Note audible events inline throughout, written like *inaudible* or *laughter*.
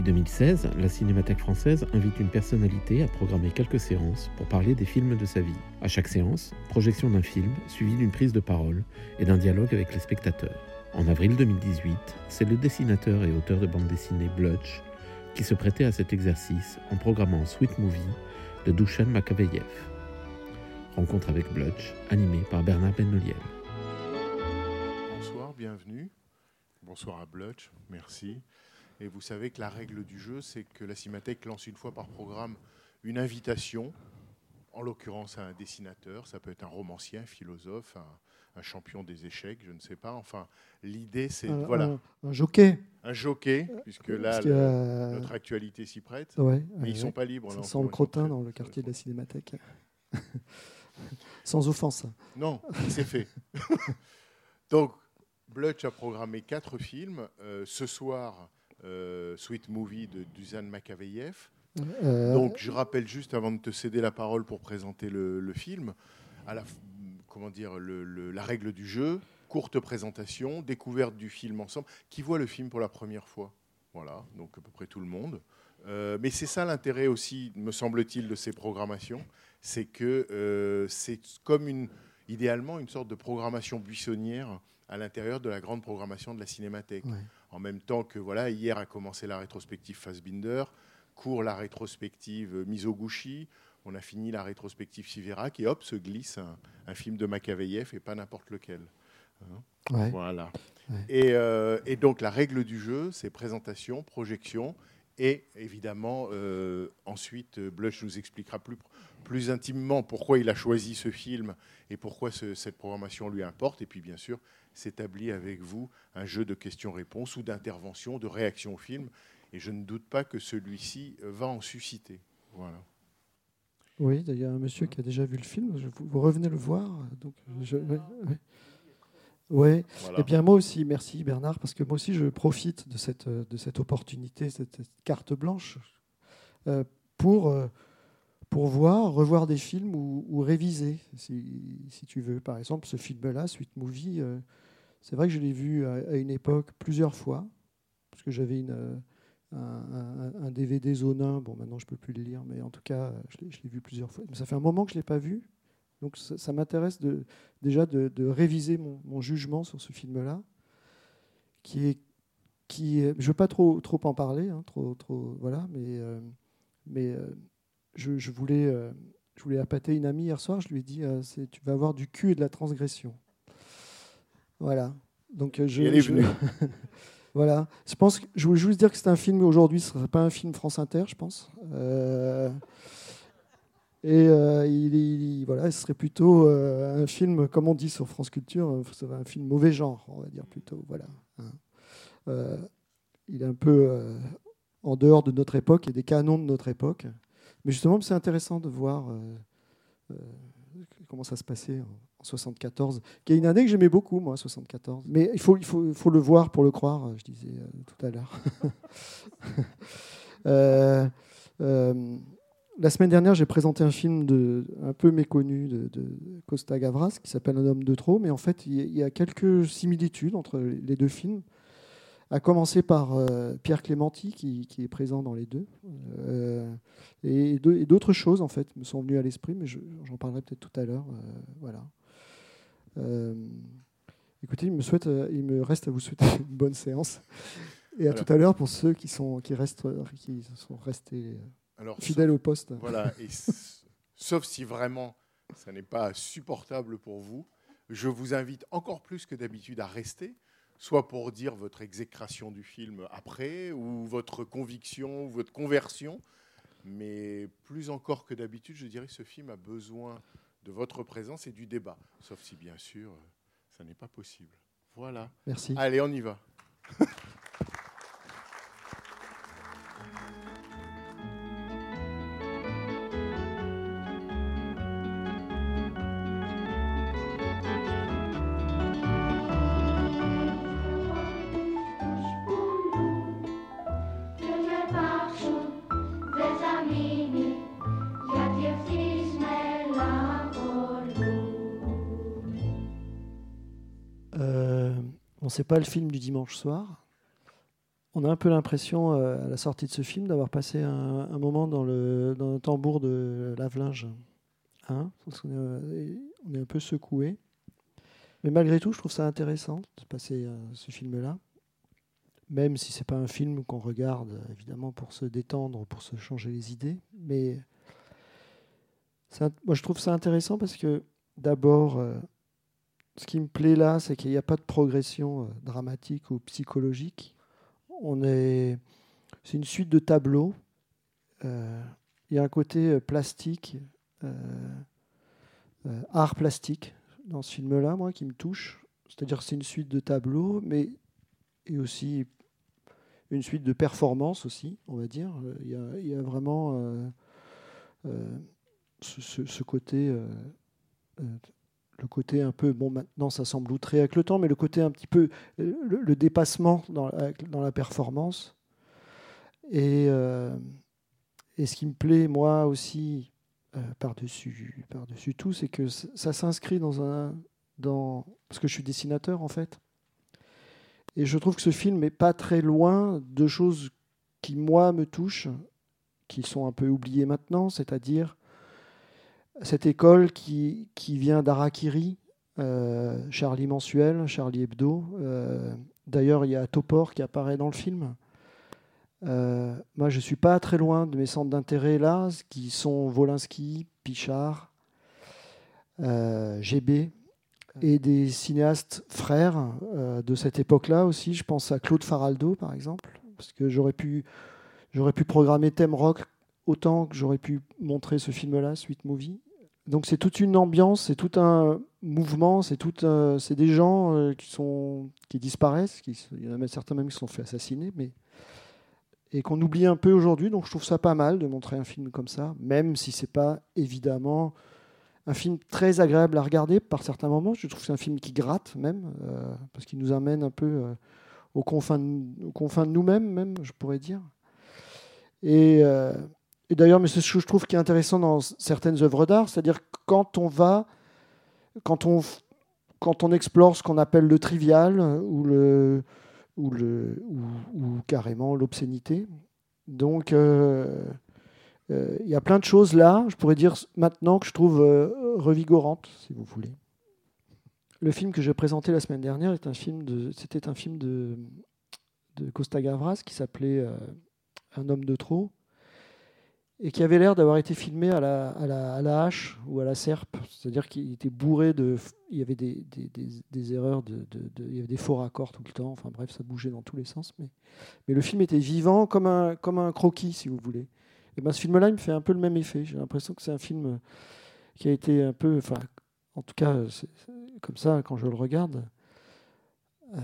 Depuis 2016, la Cinémathèque française invite une personnalité à programmer quelques séances pour parler des films de sa vie. À chaque séance, projection d'un film suivie d'une prise de parole et d'un dialogue avec les spectateurs. En avril 2018, c'est le dessinateur et auteur de bande dessinée Blutch qui se prêtait à cet exercice en programmant Sweet Movie de Dushan Makaveyev. Rencontre avec Blutch, animée par Bernard Benoliel. Bonsoir, bienvenue. Bonsoir à Blutch, merci. Et vous savez que la règle du jeu, c'est que la Cinémathèque lance une fois par programme une invitation, en l'occurrence à un dessinateur, ça peut être un romancier, un philosophe, un, un champion des échecs, je ne sais pas. Enfin, l'idée, c'est un, voilà, un- un jockey. un jockey, puisque là, le- euh, notre actualité s'y prête. ouais, Mais ils ouais, sont pas libres. Ça en sent le crottin dans le quartier de la Cinémathèque. *laughs* Sans offense. Non, c'est fait. *laughs* Donc, Blutch a programmé quatre films. Euh, ce soir, euh, Sweet Movie de Dusan Makaveyev. Euh, Donc, je rappelle juste avant de te céder la parole pour présenter le, le film, à la, comment dire, le- le- la règle du jeu, courte présentation, découverte du film ensemble. Qui voit le film pour la première fois? Voilà, donc à peu près tout le monde. Euh, mais c'est ça l'intérêt aussi, me semble-t-il, de ces programmations, c'est que euh, c'est comme une, idéalement une sorte de programmation buissonnière à l'intérieur de la grande programmation de la Cinémathèque. Ouais. En même temps que voilà, hier a commencé la rétrospective Fassbinder, court la rétrospective euh, Mizoguchi, on a fini la rétrospective Siverac et hop se glisse un, un film de Makaveyev et pas n'importe lequel. ouais. Voilà. Ouais. Et, euh, et donc la règle du jeu, c'est présentation, projection et évidemment euh, ensuite Blush nous expliquera plus, plus intimement pourquoi il a choisi ce film et pourquoi ce- cette programmation lui importe. Et puis bien sûr s'établit avec vous un jeu de questions-réponses ou d'interventions, de réactions au film. Et je ne doute pas que celui-ci euh, va en susciter. Voilà. Oui, il y a un monsieur qui a déjà vu le film. Vous, revenez le voir. Donc, je. Ouais. Voilà. Eh bien, moi aussi, merci Bernard, parce que moi aussi, je profite de cette, de cette opportunité, cette, cette carte blanche, euh, pour, euh, pour voir, revoir des films ou, réviser, si, si tu veux. Par exemple, ce film-là, Suite Movie, euh, c'est vrai que je l'ai vu à, une époque plusieurs fois, parce que j'avais une, euh, un, DVD zonin. Bon, maintenant, je peux plus le lire, mais en tout cas, je l'ai- vu plusieurs fois. Mais ça fait un moment que je ne l'ai pas vu. Donc, ça, m'intéresse déjà de, réviser mon, jugement sur ce film-là, qui est, qui je veux pas trop, trop en parler, hein, trop, trop, voilà, mais, mais euh, je, je voulais, euh, je voulais appâter une amie hier soir. Je lui ai dit, euh, tu vas avoir du cul et de la transgression. Voilà. Donc, euh, je, elle est venue. *laughs* voilà. Je pense, que, je voulais juste dire que c'est un film aujourd'hui, ce serait pas un film France Inter, je pense. Euh, et euh, il, il- voilà, ce serait plutôt euh, un film, comme on dit sur France Culture, un film mauvais genre, on va dire plutôt. Voilà. hein. Euh, il est un peu en dehors de notre époque et des canons de notre époque. Mais justement, c'est intéressant de voir euh, euh, comment ça se passait en, en 74, qui est une année que j'aimais beaucoup, moi, 74. Mais il faut, le voir pour le croire, euh, je disais tout à l'heure. *laughs* La semaine dernière, j'ai présenté un film un peu méconnu de, Costa Gavras qui s'appelle Un homme de trop, mais en fait, il y a quelques similitudes entre les deux films. À commencer par euh, Pierre Clémenti, qui, qui est présent dans les deux. Euh, et de- et d'autres choses, en fait, me sont venues à l'esprit, mais je- j'en parlerai peut-être tout à l'heure. euh, voilà. Écoutez, il me, souhaite, il me reste à vous souhaiter *laughs* une bonne séance. Et à Voilà. tout à l'heure pour ceux qui, sont, qui, restent, qui sont restés Alors, fidèles au poste. Voilà, et *laughs* sauf si vraiment ça n'est pas supportable pour vous, je vous invite encore plus que d'habitude à rester, soit pour dire votre exécration du film après, ou votre conviction, ou votre conversion. Mais plus encore que d'habitude, je dirais que ce film a besoin de votre présence et du débat. Sauf si, bien sûr, euh, ça n'est pas possible. Voilà. Merci. Allez, on y va. *laughs* c'est pas le film du dimanche soir. On a un peu l'impression, euh, à la sortie de ce film, d'avoir passé un, moment dans le, dans le tambour de lave-linge. Hein euh, on est un peu secoué. Mais malgré tout, je trouve ça intéressant de passer euh, ce film-là. Même si c'est pas un film qu'on regarde, évidemment, pour se détendre, pour se changer les idées. Mais moi, je trouve ça intéressant parce que, d'abord, ce qui me plaît là, c'est qu'il n'y a pas de progression euh, dramatique ou psychologique. On est, c'est une suite de tableaux. Euh, Il y a un côté euh, plastique, art plastique dans ce film-là, moi, qui me touche. C'est-à-dire c'est une suite de tableaux, mais et aussi une suite de performances aussi, on va dire. Il y a, vraiment ce, côté le côté un peu, bon maintenant ça semble outré avec le temps, mais le côté un petit peu, euh, le, dépassement dans, dans la performance. Et, euh, et ce qui me plaît moi aussi euh, par-dessus par -dessus tout, c'est que ça s'inscrit dans un... Dans, parce que je suis dessinateur en fait. Et je trouve que ce film n'est pas très loin de choses qui moi me touchent, qui sont un peu oubliées maintenant, c'est-à-dire cette école qui, qui vient d'Arakiri, euh, Charlie Mensuel, Charlie Hebdo. euh, D'ailleurs, il y a Topor qui apparaît dans le film. Euh, moi, je ne suis pas très loin de mes centres d'intérêt là, qui sont Volinsky, Pichard, GB, et des cinéastes frères de cette époque-là aussi. Je pense à Claude Faraldo, par exemple, parce que j'aurais pu, j'aurais pu programmer Thème Rock autant que j'aurais pu montrer ce film-là, Sweet Movie. Donc c'est toute une ambiance, c'est tout un mouvement, c'est tout, un- c'est des gens euh, qui sont qui disparaissent, il y en a même certains même qui se sont fait assassiner, mais et qu'on oublie un peu aujourd'hui. Donc je trouve ça pas mal de montrer un film comme ça, même si c'est pas évidemment un film très agréable à regarder par certains moments. Je trouve que c'est un film qui gratte même, euh, parce qu'il nous amène un peu euh, aux, confins de, de nous-mêmes, même, je pourrais dire. Et, euh, et d'ailleurs, mais c'est ce que je trouve qui est intéressant dans certaines œuvres d'art, c'est-à-dire quand on va, quand on, quand on explore ce qu'on appelle le trivial ou, le, ou, le, ou, carrément l'obscénité. Donc, euh, euh, il y a plein de choses là, je pourrais dire maintenant, que je trouve euh, revigorantes, si vous voulez. Le film que j'ai présenté la semaine dernière est un film de, c'était un film de, Costa Gavras qui s'appelait Un homme de trop et qui avait l'air d'avoir été filmé à la, à, la, à la hache ou à la serpe, c'est-à-dire qu'il était bourré de, il y avait des, des, des, erreurs, de, de, de, il y avait des faux raccords tout le temps, enfin bref, ça bougeait dans tous les sens, mais, mais le film était vivant comme un, comme un croquis, si vous voulez. Et ben, ce film-là, il me fait un peu le même effet. J'ai l'impression que c'est un film qui a été un peu, enfin, en tout cas, comme ça, quand je le regarde, euh,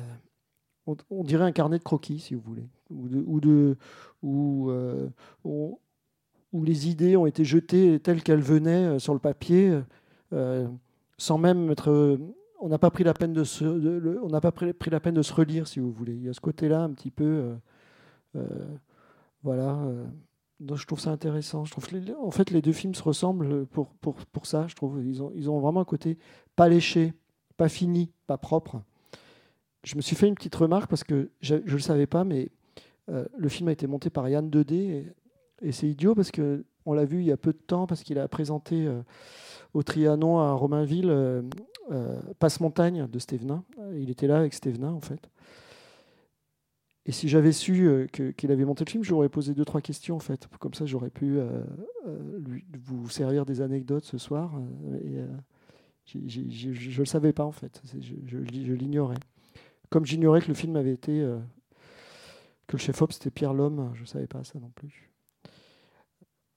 on, dirait un carnet de croquis, si vous voulez, ou de, ou ou euh, où les idées ont été jetées telles qu'elles venaient sur le papier, euh, sans même être. Euh, on n'a pas pris la peine de se, on pas pris, la peine de se relire, si vous voulez. Il y a ce côté-là un petit peu, euh, voilà. donc je trouve ça intéressant. Je trouve en fait, les deux films se ressemblent pour, pour, pour ça. Je trouve ils ont, ils ont vraiment un côté pas léché, pas fini, pas propre. Je me suis fait une petite remarque parce que je ne le savais pas, mais euh, le film a été monté par Yann 2D. Et, c'est idiot parce que on l'a vu il y a peu de temps parce qu'il a présenté euh, au Trianon à Romainville euh, euh, Passe-Montagne de Stévenin. Il était là avec Stévenin en fait. Et si j'avais su euh, qu'il qu avait monté le film, j'aurais posé deux trois questions en fait. Comme ça, j'aurais pu lui, vous servir des anecdotes ce soir. et, je ne le savais pas en fait. Je, l'ignorais. Comme j'ignorais que le film avait été que le chef-op c'était Pierre Lhomme, je ne savais pas ça non plus.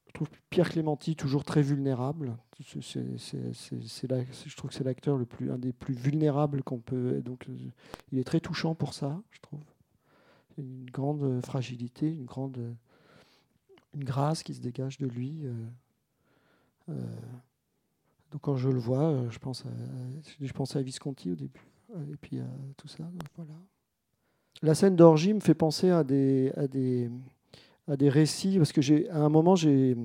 Je trouve Pierre Clémenti toujours très vulnérable. Je trouve que c'est l'acteur le plus, un des plus vulnérables qu'on peut. Donc, euh, il est très touchant pour ça, je trouve. Une grande euh, fragilité, une grande, euh, une grâce qui se dégage de lui. donc, quand je le vois, je pense à, je pense à Visconti au début, et puis à tout ça. voilà. La scène d'orgie me fait penser à des, à des, à des récits, parce que j'ai, à un moment, j'ai,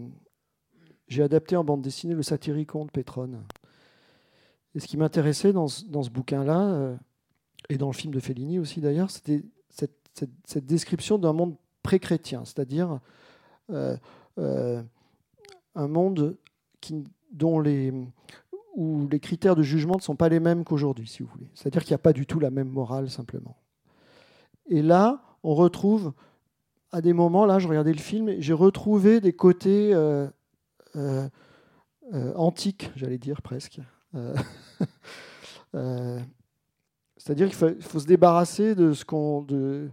adapté en bande dessinée le Satyricon de Pétrone. Et ce qui m'intéressait dans ce, bouquin-là, euh, et dans le film de Fellini aussi d'ailleurs, c'était cette, description d'un monde pré-chrétien, c'est-à-dire euh, euh, un monde qui, dont où les critères de jugement ne sont pas les mêmes qu'aujourd'hui, si vous voulez. C'est-à-dire qu'il n'y a pas du tout la même morale, simplement. Et là, on retrouve, à des moments, là, je regardais le film, et j'ai retrouvé des côtés euh, euh, euh, antiques, j'allais dire presque. *laughs* C'est-à-dire qu'il faut, se débarrasser de ce qu'on. de-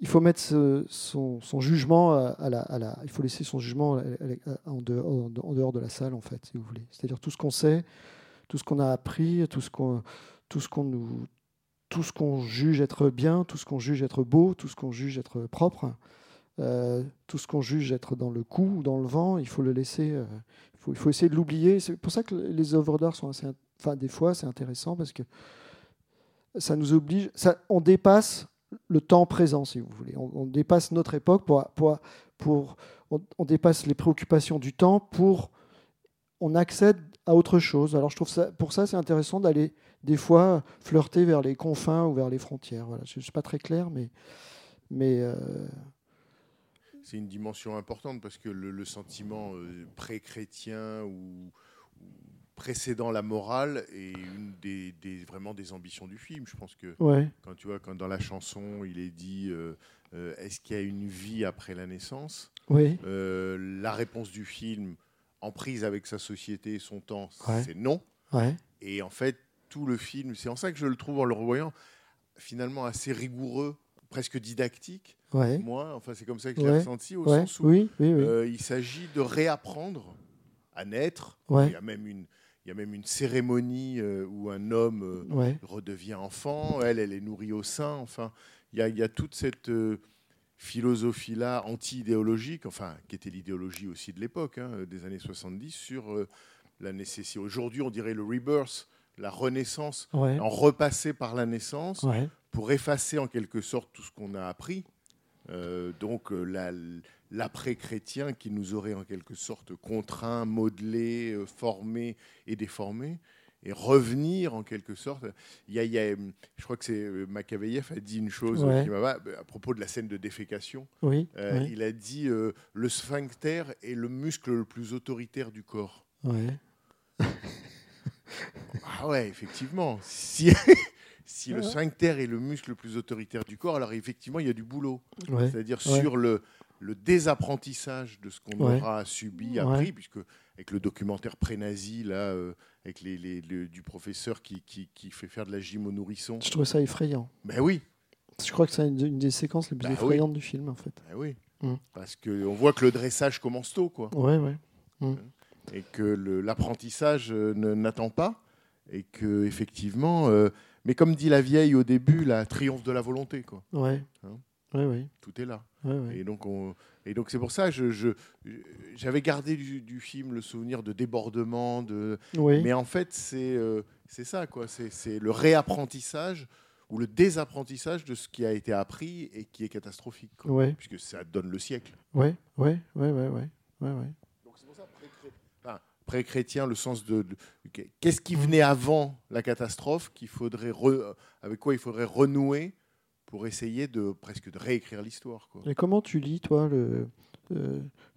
Il faut mettre son, jugement à, la, Il faut laisser son jugement en, dehors, en dehors de la salle, en fait, si vous voulez. C'est-à-dire tout ce qu'on sait, tout ce qu'on a appris, tout ce qu'on, tout ce qu'on nous, tout ce qu'on juge être bien, tout ce qu'on juge être beau, tout ce qu'on juge être propre, euh, tout ce qu'on juge être dans le coup ou dans le vent, il faut le laisser. euh, il, faut, essayer de l'oublier. C'est pour ça que les œuvres d'art sont assez. Enfin, des fois, c'est intéressant parce que ça nous oblige. Ça, on dépasse le temps présent, si vous voulez. On, on dépasse notre époque pour. pour, pour on, on dépasse les préoccupations du temps pour. On accède à autre chose. Alors, je trouve ça, pour ça, c'est intéressant d'aller des fois flirter vers les confins ou vers les frontières. Voilà. Je ne suis pas très clair, mais. mais euh, C'est une dimension importante parce que le, le sentiment euh, pré-chrétien ou, ou précédant la morale est une des, des- vraiment des ambitions du film. Je pense que ouais, quand tu vois, quand dans la chanson, il est dit euh, euh, est-ce qu'il y a une vie après la naissance? Oui, La réponse du film, en prise avec sa société et son temps, Ouais. c'est non. ouais, Et en fait, tout le film, c'est en ça que je le trouve en le revoyant finalement assez rigoureux, presque didactique. ouais. Moi, enfin, c'est comme ça que je l'ai Ouais. ressenti, au ouais, sens où oui, oui, oui. euh, il s'agit de réapprendre à naître. Il, y a même une, il y a même une cérémonie euh, où un homme euh, redevient enfant, elle, elle est nourrie au sein. Enfin, il y a, il y a toute cette philosophie-là anti-idéologique, enfin, qui était l'idéologie aussi de l'époque, hein, des années 70, sur la nécessité. Aujourd'hui, on dirait le rebirth, la renaissance, ouais, en repasser par la naissance ouais, pour effacer en quelque sorte tout ce qu'on a appris. Euh, donc euh, la- l'après-chrétien qui nous aurait en quelque sorte contraint, modelé, euh, formé et déformé, et revenir en quelque sorte. Il y a, il y a, je crois que c'est Machiavelli a dit une chose Ouais. qui m'a à propos de la scène de défécation. oui, Euh, oui, Il a dit euh, le sphincter est le muscle le plus autoritaire du corps. ouais. *laughs* Ah ouais, effectivement. Si, *laughs* si le sphincter est le muscle le plus autoritaire du corps, alors effectivement, il y a du boulot. ouais. C'est-à-dire Ouais. sur le, le désapprentissage de ce qu'on Ouais. aura subi, appris, puisque avec le documentaire pré-nazi, là, euh, avec les, les- le- du professeur qui, qui, qui fait faire de la gym aux nourrissons. Je trouve ça effrayant. Ben oui, Je crois que c'est une, des séquences les plus Bah oui. effrayantes du film, en fait. ben oui. Mm. Parce qu'on voit que le dressage commence tôt, quoi. Ouais, ouais. Et que l'apprentissage euh, n'attend pas, et que effectivement, euh, mais comme dit la vieille au début, la triomphe de la volonté, quoi. Ouais. Hein Ouais, ouais. Tout est là. Ouais, ouais. Et donc, on, et donc c'est pour ça, je, je- j'avais gardé du, du film le souvenir de débordement, de, Oui. mais en fait, c'est, euh, c'est ça, quoi. C'est, c'est le réapprentissage ou le désapprentissage de ce qui a été appris et qui est catastrophique, quoi. Ouais, puisque ça donne le siècle. ouais, ouais, ouais, ouais, ouais. Ouais, ouais. Donc c'est pour ça pré-chré- enfin, pré-chrétien, le sens de, qu'est-ce qui venait avant la catastrophe avec quoi il faudrait renouer pour essayer de presque de réécrire l'histoire. Et comment tu lis, toi, euh,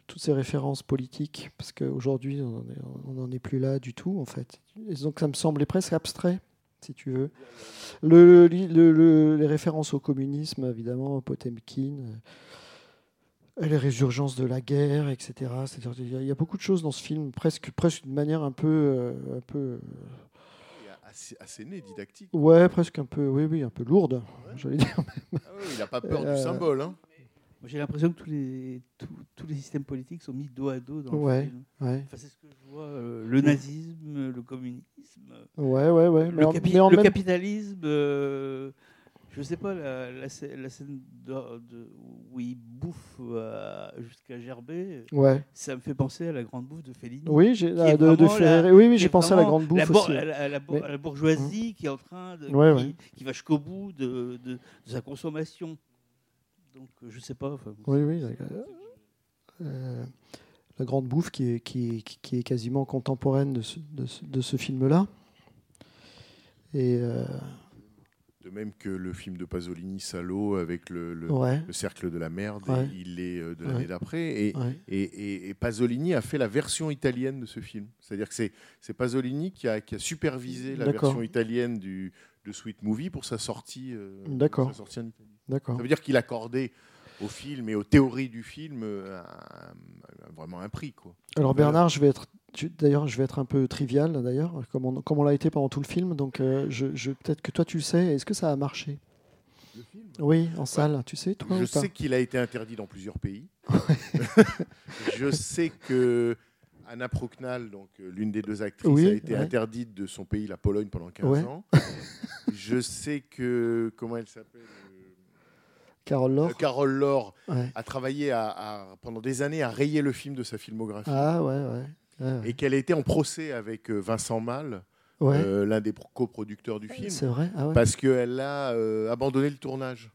toutes ces références politiques? Parce qu'aujourd'hui, on n'en est plus là du tout, en fait. Donc, ça me semblait presque abstrait, si tu veux. Le, le- le- les références au communisme, évidemment, Potemkin, les résurgences de la guerre, etc. C'est-à-dire qu'il y a- il y a beaucoup de choses dans ce film, presque, presque d'une manière un peu... euh, un peu assez, assez né, didactique. ouais, presque un peu, oui, oui, un peu lourde, j'allais dire. Ah oui, il n'a pas peur Euh, du symbole. Hein. J'ai l'impression que tous les, tous, tous les systèmes politiques sont mis dos à dos dans Ouais. le film. Ouais, Enfin, c'est ce que je vois. euh, le nazisme, le communisme, ouais, ouais. ouais. Mais le, en- capi- mais en le même- capitalisme. euh, je sais pas, la, la scè- la scène de, de- où il bouffe euh, jusqu'à gerber, Ouais. ça me fait penser à la grande bouffe de Fellini. Oui, j'ai ah, de, de Oui, oui, j'ai pensé à la grande bouffe aussi. la- la Mais- bourgeoisie qui est en train de. Ouais, qui, ouais. qui va jusqu'au bout de, sa consommation. Donc, euh, je sais pas. Oui, oui. la- euh, la grande bouffe qui est, qui qui est quasiment contemporaine de ce, de ce, ce film-là. Et euh, De même que le film de Pasolini, Salo, avec le, le- ouais, le cercle de la merde, Ouais. il est euh, de Ouais. l'année d'après. Et, ouais, et, et- et Pasolini a fait la version italienne de ce film. C'est-à-dire que c'est, Pasolini qui a, qui a supervisé la version italienne du, de Sweet Movie pour sa sortie, euh, sa sortie en Italie. Ça veut dire qu'il accordait au film et aux théories du film euh, un- vraiment un prix. Quoi. Alors. Bernard, je vais être, d'ailleurs, je vais être un peu trivial d'ailleurs, comme on, comme on l'a été pendant tout le film. Donc, euh, je, je- peut-être que toi tu le sais. Est-ce que ça a marché? Oui, en salle. Tu sais, toi Je sais qu'il a été interdit dans plusieurs pays. je sais que Anna donc euh, l'une des deux actrices, Oui, a été ouais. interdite de son pays, la Pologne, pendant 15 Ouais. ans. je sais que comment elle s'appelle euh, Carole Laure euh, Carole Laure Ouais. a travaillé à- à- pendant des années à rayer le film de sa filmographie Ah ouais, ouais. Ouais, et qu'elle a été en procès avec euh, Vincent Malle, ouais. euh, l'un des pro- coproducteurs du film, C'est vrai. Ah ouais. parce qu'elle a euh, abandonné le tournage.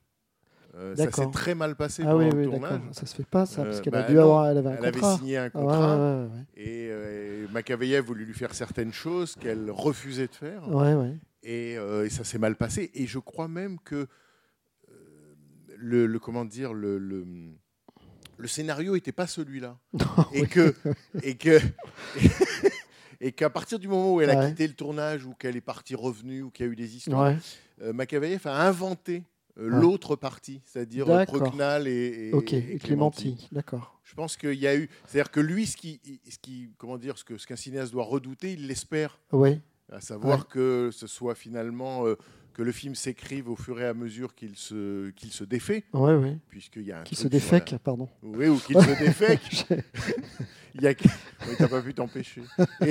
Euh, ça s'est très mal passé ah pendant oui, le oui, tournage. Ça se fait pas ça, parce qu'elle bah a dû non, avoir, elle avait un Elle avait contrat. signé un Ah contrat ouais, et euh, Machiavelli voulu lui faire certaines choses qu'elle refusait de faire et, et ça s'est mal passé. Et je crois même que le, le- comment dire le, le, le scénario n'était pas celui-là *laughs* et que et que *laughs* et qu'à partir du moment où elle a Ouais. quitté le tournage ou qu'elle est partie revenue ou qu'il y a eu des histoires, Ouais. euh, a inventé euh, Ouais. l'autre partie, c'est-à-dire euh, D'accord. Prugnal et, et- Ok, et Clémenti, d'accord. je pense qu'il y a eu, c'est-à-dire que lui, ce qui, ce qui, comment dire, ce que ce qu'un cinéaste doit redouter, il l'espère, Oui, à savoir que ce soit finalement euh, que le film s'écrive au fur et à mesure qu'il se qu'il se défait, ouais, ouais. puisqu'il y a un Qui se défèque, pardon. Oui, ou qu'il se *laughs* défèque. Il y a, oui, t'as pas pu t'empêcher. Et,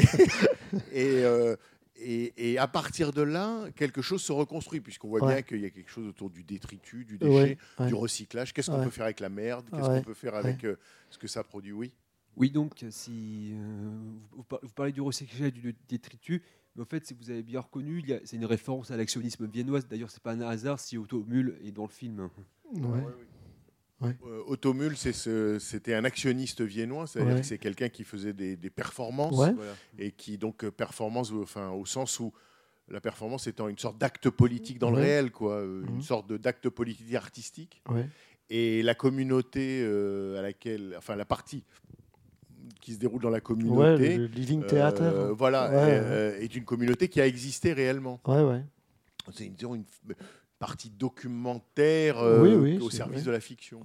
et, euh, et- et à partir de là, quelque chose se reconstruit, puisqu'on voit Ouais. bien qu'il y a quelque chose autour du détritus, du déchet, Ouais, ouais. du recyclage. Qu'est-ce qu'on Ouais. peut faire avec la merde? Qu'est-ce Ouais. qu'on peut faire avec euh, ce que ça produit? Oui. Oui, donc, si euh, vous, vous par- vous parlez du recyclage et du détritus, mais en fait, si vous avez bien reconnu, c'est une référence à l'actionnisme viennois. D'ailleurs, c'est pas un hasard si Automule est dans le film. Ouais. Euh, Automul, c'est ce- c'était un actionniste viennois, c'est-à-dire Ouais. que c'est quelqu'un qui faisait des, des performances Ouais. voilà, et qui donc euh, performance, euh, enfin au sens où la performance étant une sorte d'acte politique dans le Ouais. réel, quoi, euh, Mhm. une sorte d'acte politique artistique. Ouais. Et la communauté euh, à laquelle, enfin la partie qui se déroule dans la communauté, le, le Living euh, Theater. voilà, Ouais, est, euh, est une communauté qui a existé réellement. Ouais, ouais. C'est une, une f- partie documentaire euh, Oui, oui, au service vrai. de la fiction.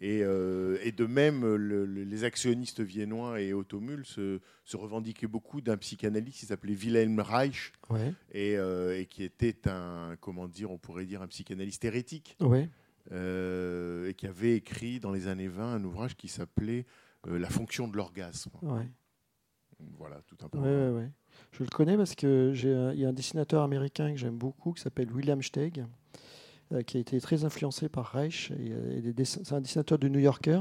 Et, euh, et de même, le- le- les actionnistes viennois et Automul se, se revendiquaient beaucoup d'un psychanalyste qui s'appelait Wilhelm Reich et, euh, et qui était un, comment dire, on pourrait dire un psychanalyste hérétique ouais. euh, et qui avait écrit dans les années 20 un ouvrage qui s'appelait euh, La fonction de l'orgasme. ouais. Voilà, tout un peu. Ouais, ouais. Je le connais parce que il y a un dessinateur américain que j'aime beaucoup qui s'appelle William Steig, euh, qui a été très influencé par Reich. euh, C'est un dessinateur du New Yorker.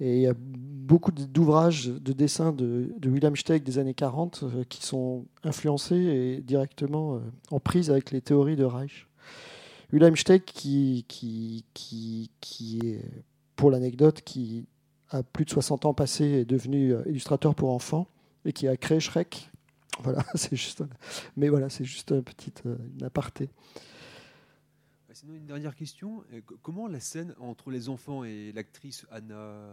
Et il y a beaucoup d'ouvrages de dessins de, de William Steig des années 40 euh, qui sont influencés et directement euh, en prise avec les théories de Reich. William Steig qui, qui, qui, qui est, pour l'anecdote, qui plus de 60 ans passé, est devenu euh, illustrateur pour enfants et qui a créé Shrek. *laughs* Voilà, c'est juste, mais voilà, c'est juste un petit euh, une aparté. Sinon, une dernière question. Euh, Comment la scène entre les enfants et l'actrice Anna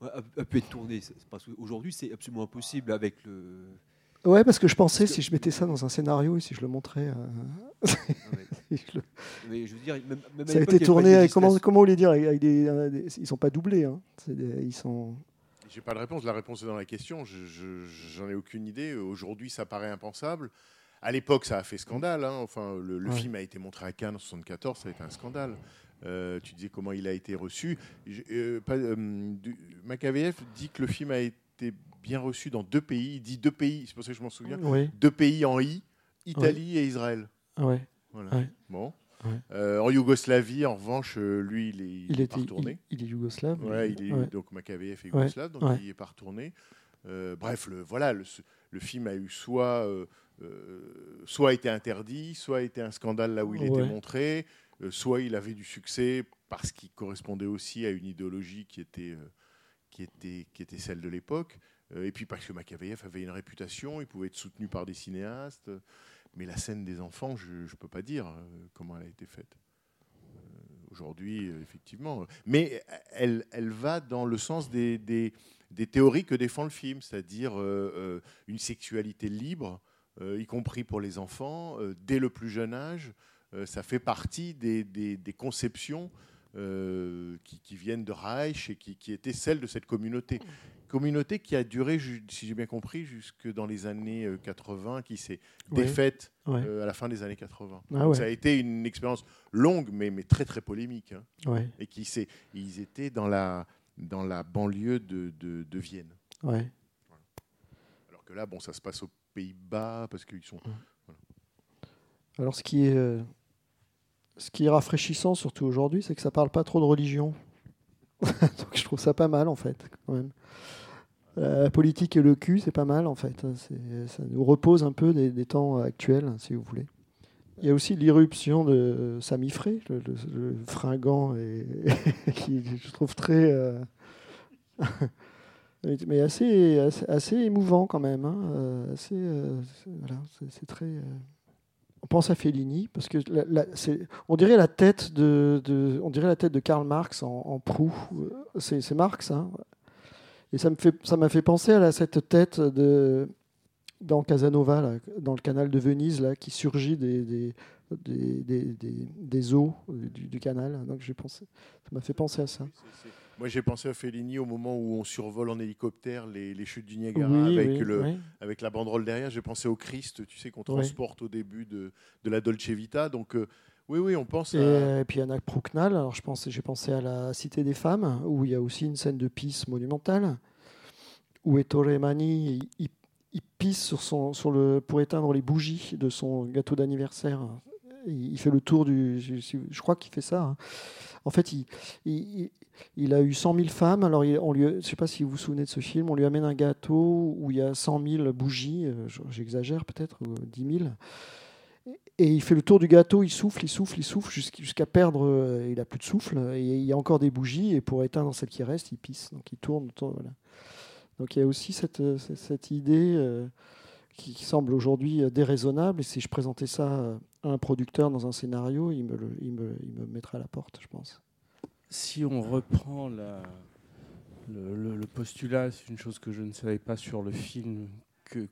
a, pu être tournée? Parce qu'aujourd'hui, c'est absolument impossible avec le. Ouais, parce que je pensais que- si je mettais ça dans un scénario et si je le montrais, euh, Ah *laughs* je le- Mais je veux dire, même, même à ça a été tourné. comment, comment vous voulez dire avec, des, euh, des- Ils sont pas doublés. Hein. C'est des- ils sont. J'ai pas de réponse. La réponse est dans la question. Je- je- J'en ai aucune idée. Aujourd'hui, ça paraît impensable. À l'époque, ça a fait scandale. hein. Enfin, le, le Ouais. film a été montré à Cannes en 74, ça a été un scandale. Euh, tu disais comment il a été reçu. Euh, pas- euh, du- Makaveyev dit que le film a été bien reçu dans deux pays. Il dit deux pays, c'est pour ça que je m'en souviens. Oui. Deux pays en I, Italie et Israël. Ouais. Voilà. Ouais. Bon. Ouais. Euh, en Yougoslavie, en revanche, euh, lui, il est, il Il, est était, pas retourné. il, il est yougoslave. Ouais, il est Ouais. donc Makaveyev est yougoslave, donc il est pas retourné. Euh, bref, le, voilà, le, film a eu soit, euh, soit été interdit, soit été un scandale là où il était montré, soit il avait du succès parce qu'il correspondait aussi à une idéologie qui était, qui était, qui était celle de l'époque. Euh, et puis parce que Makaveyev avait une réputation, il pouvait être soutenu par des cinéastes. Mais la scène des enfants, je ne peux pas dire euh, comment elle a été faite. Euh, Aujourd'hui, effectivement. Mais elle, va dans le sens des, théories que défend le film, c'est-à-dire une sexualité libre, y compris pour les enfants, dès le plus jeune âge. Ça fait partie des, conceptions qui, viennent de Reich et qui étaient celles de cette communauté. Communauté qui a duré, si j'ai bien compris, jusque dans les années euh, 80, qui s'est Ouais. défaite Ouais. euh, à la fin des années 80. Ah Donc ouais. Ça a été une expérience longue, mais, mais très très polémique. hein. Et qui s'est- ils étaient dans la, dans la banlieue de, de, de Vienne. Alors que là, bon, ça se passe aux Pays-Bas parce qu'ils sont. Alors, ce qui est, euh, ce qui est rafraîchissant, surtout aujourd'hui, c'est que ça parle pas trop de religion. *laughs* Donc, je trouve ça pas mal, en fait, quand même. La politique et le cul, c'est pas mal, en fait. Ça nous repose un peu des, temps actuels, si vous voulez. Il y a aussi l'irruption de Sami Frey, le, fringant, *laughs* qui je trouve très. euh, *laughs* mais assez, assez, émouvant quand même. hein, euh, assez, euh, voilà, c'est très. on pense à Fellini parce que on dirait la tête de, on dirait la tête de Karl Marx en, en proue. C'est Marx, hein. Et ça me fait, ça m'a fait penser à cette tête de dans Casanova, là, dans le canal de Venise, là, qui surgit des des, des, eaux du, du canal. Donc j'ai pensé, ça m'a fait penser à ça. Moi, j'ai pensé à Fellini au moment où on survole en hélicoptère les, les chutes du Niagara Oui, avec, oui, le, oui. avec la banderole derrière. J'ai pensé au Christ, tu sais, qu'on transporte au début de, de la Dolce Vita. Donc, euh, oui, oui, on pense Et, à. euh, et puis Anna Prouknal, alors je pense, j'ai pensé à la Cité des Femmes, où il y a aussi une scène de pisse monumentale, où Ettore Mani il, il- il pisse sur son, sur le, pour éteindre les bougies de son gâteau d'anniversaire. Il, il fait le tour du. Je, je crois qu'il fait ça. hein. En fait, il, il, il- il a eu 100 000 femmes. Alors, il- on lui, je ne sais pas si vous vous souvenez de ce film. On lui amène un gâteau où il y a 100 000 bougies. euh, J'exagère peut-être, ou 10 000. Et il fait le tour du gâteau, il souffle, il souffle, il souffle, jusqu'- jusqu'à perdre, euh, il a plus de souffle, et il y a encore des bougies, et pour éteindre celle qui reste, il pisse, donc il tourne. Donc il y a aussi cette, euh, idée euh, qui, semble aujourd'hui déraisonnable, et si je présentais ça à un producteur dans un scénario, il me, mettrait à la porte, je pense. Si on reprend le, postulat, c'est une chose que je ne savais pas sur le film,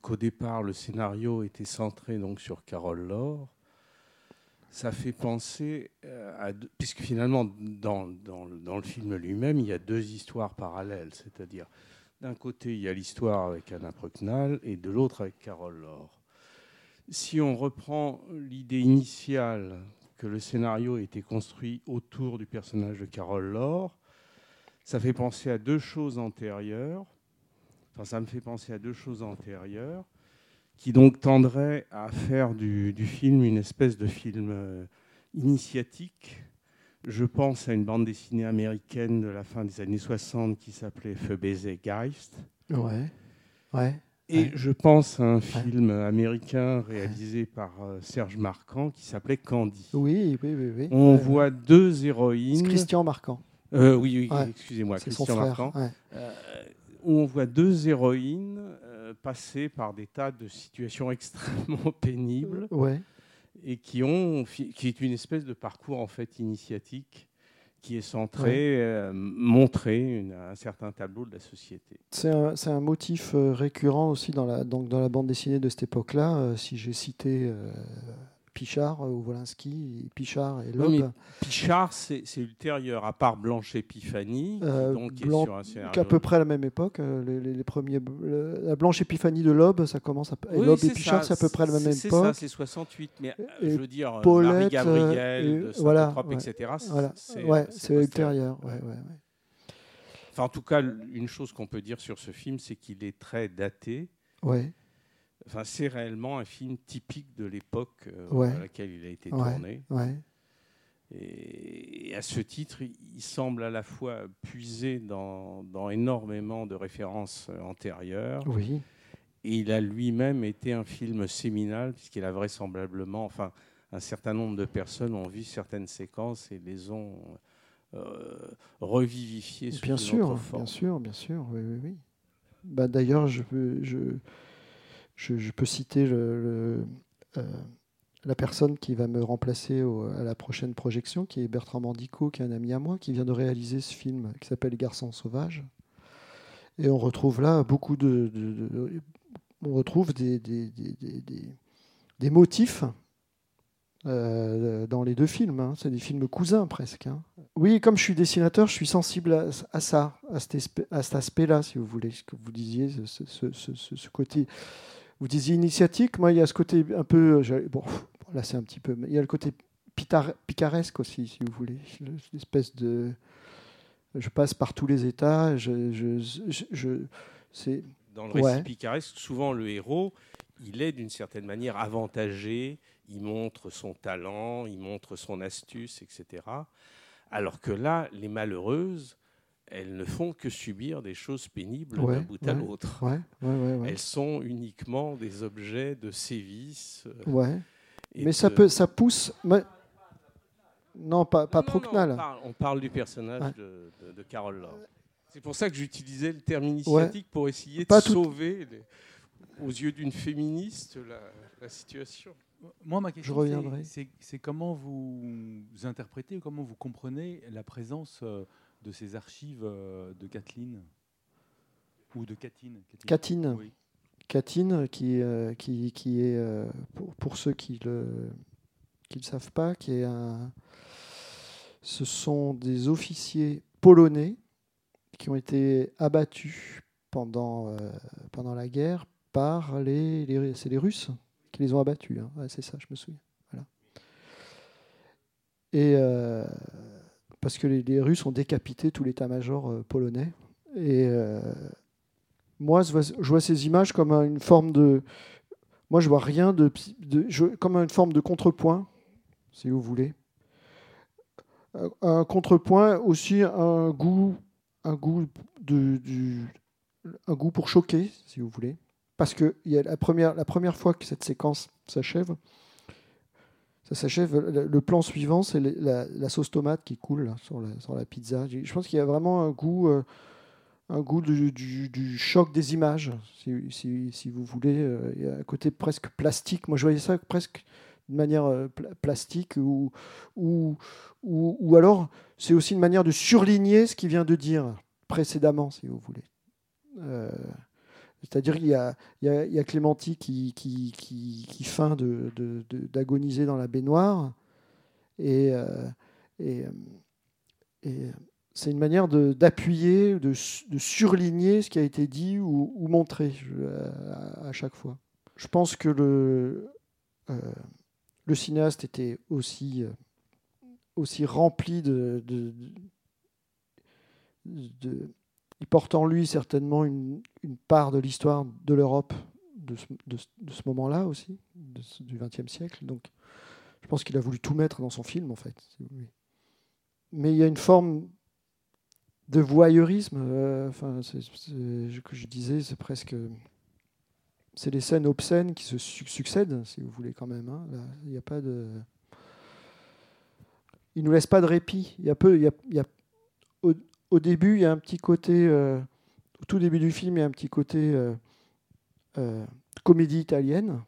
qu'au départ le scénario était centré donc sur Carole Laure. Ça fait penser euh, à puisque finalement dans, dans le- film lui-même il y a deux histoires parallèles, c'est-à-dire d'un côté il y a l'histoire avec Anna Prucknall et de l'autre avec Carole Laure. Si on reprend l'idée initiale que le scénario été construit autour du personnage de Carole Laure, ça fait penser à deux choses antérieures. Enfin, ça me fait penser à deux choses antérieures qui donc tendraient à faire du, du film une espèce de film euh, initiatique. Je pense à une bande dessinée américaine de la fin des années 60 qui s'appelait Feu baiser Geist. Ouais, ouais. Et Ouais. je pense à un film américain réalisé par euh, Serge Marquand qui s'appelait Candy. Oui, oui, oui. oui. On Ouais. voit deux héroïnes. Christian Marquand. Euh, oui, excusez-moi, Christian. Marquand. Euh, où on voit deux héroïnes euh, passer par des tas de situations *laughs* extrêmement pénibles Ouais. et qui ont qui est une espèce de parcours en fait initiatique qui est centré, euh, montrer une- un certain tableau de la société. C'est un, un motif euh, récurrent aussi dans la, donc dans la bande dessinée de cette époque-là. Si j'ai cité Pichard, euh, Wolinski, Pichard et Loeb. Pichard, c'est c'est ultérieur, à part Blanche Épiphanie, qui Euh, donc est Blanc- sur un scénario. qu'à peu près à la même époque, euh, les, les- les premiers, le- la Blanche Épiphanie de Loeb, ça commence à, et Oui, Loeb et c'est Pichard, c'est à peu près à la même c'est époque. ça, c'est 68. Mais Et je veux dire, Paulette, Marie-Gabrielle, euh, de et- voilà, Saint-Eutrope, ouais. etc. c'est- Voilà, c'est- ouais, c'est c'est ultérieur. Ouais. Enfin, en tout cas, une chose qu'on peut dire sur ce film, c'est qu'il est très daté. Ouais. Enfin, c'est réellement un film typique de l'époque euh, Ouais. à laquelle il a été Ouais, tourné. ouais. Et, à ce titre, il, semble à la fois puiser dans, dans énormément de références euh, antérieures. Oui. Et il a lui-même été un film séminal, puisqu'il a vraisemblablement, enfin, un certain nombre de personnes ont vu certaines séquences et les ont euh, revivifiées sous Bien une sûr, autre forme. bien sûr, bien sûr, oui, oui, oui. Bah, D'ailleurs, je je, je, peux citer euh, la personne qui va me remplacer à la prochaine projection, qui est Bertrand Mandico, qui est un ami à moi, qui vient de réaliser ce film qui s'appelle Les Garçons Sauvages. Et on retrouve là beaucoup de... on retrouve des, des, des, des- motifs euh, dans les deux films. hein. C'est des films cousins presque. hein. Oui, comme je suis dessinateur, je suis sensible à, à ça, à cet, aspect-là, si vous voulez, ce que vous disiez, ce côté. Vous disiez initiatique, moi il y a ce côté un peu. euh, Bon, là c'est un petit peu. mais Il y a le côté picaresque aussi, si vous voulez. L'espèce de. Je passe par tous les états. Je, je, je- je- c'est. Dans le récit Ouais. picaresque, souvent le héros, il est d'une certaine manière avantagé, il montre son talent, il montre son astuce, etc. Alors que là, les malheureuses, elles ne font que subir des choses pénibles Ouais, d'un bout à l'autre. ouais, ouais, ouais, ouais. Elles sont uniquement des objets de sévices. euh, Mais ça, peut, ça pousse. mais- Non, pas, pas Non, non, Prouknal. on, parle, on parle du personnage Ouais. de, de- de Carole Love. C'est pour ça que j'utilisais le terme initiatique pour essayer Pas de tout- sauver, les- aux yeux d'une féministe, la, la situation. Moi, ma question, reviendrai. c'est- comment vous interprétez, comment vous comprenez la présence euh, de ces archives euh, de Kathleen ou de Katine. Katine. Oui. Katine, qui, euh, qui, qui est, euh, pour, pour ceux qui ne le, qui le savent pas, qui est un, ce sont des officiers polonais qui ont été abattus pendant, euh, pendant la guerre par les, les- c'est les Russes qui les ont abattus. hein. Ouais, c'est ça, je me souviens. Voilà. Et parce que les, Russes ont décapité tout l'état-major euh, polonais. Et euh, moi, je vois, ces images comme une forme de. Moi, je vois rien de, comme une forme de contrepoint, si vous voulez. Un- contrepoint aussi un goût, un goût de, un goût pour choquer, si vous voulez, parce que y a la première, la première fois que cette séquence s'achève, ça s'achève. Le, plan suivant, c'est la, sauce tomate qui coule sur, la, pizza. Je pense qu'il y a vraiment un goût. euh, un goût du, choc des images, si, vous voulez. Euh, Il y a un côté presque plastique. Moi, je voyais ça presque de manière euh, pla- plastique, ou, ou, ou, alors c'est aussi une manière de surligner ce qu'il vient de dire précédemment, si vous voulez. C'est-à-dire qu'il y a, il y, Clémenti qui, feint de- de- d'agoniser dans la baignoire, et, euh, euh, euh, c'est une manière d'appuyer, de, su- de surligner ce qui a été dit ou, montré à, chaque fois. Je pense que le, le cinéaste était aussi, aussi rempli de- de- Il porte en lui certainement une, une part de l'histoire de l'Europe de ce, de ce- moment-là aussi, du XXe siècle. Donc je pense qu'il a voulu tout mettre dans son film, en fait. Mais il y a une forme de voyeurisme. euh, enfin, c'est- c'est- que je disais, c'est presque. C'est les scènes obscènes qui se su- succèdent, si vous voulez, quand même. hein. Il n'y a pas de. Il nous laisse pas de répit. Il y a peu. Au, début, il y a un petit côté. euh, au tout début du film, il y a un petit côté euh, euh, comédie italienne,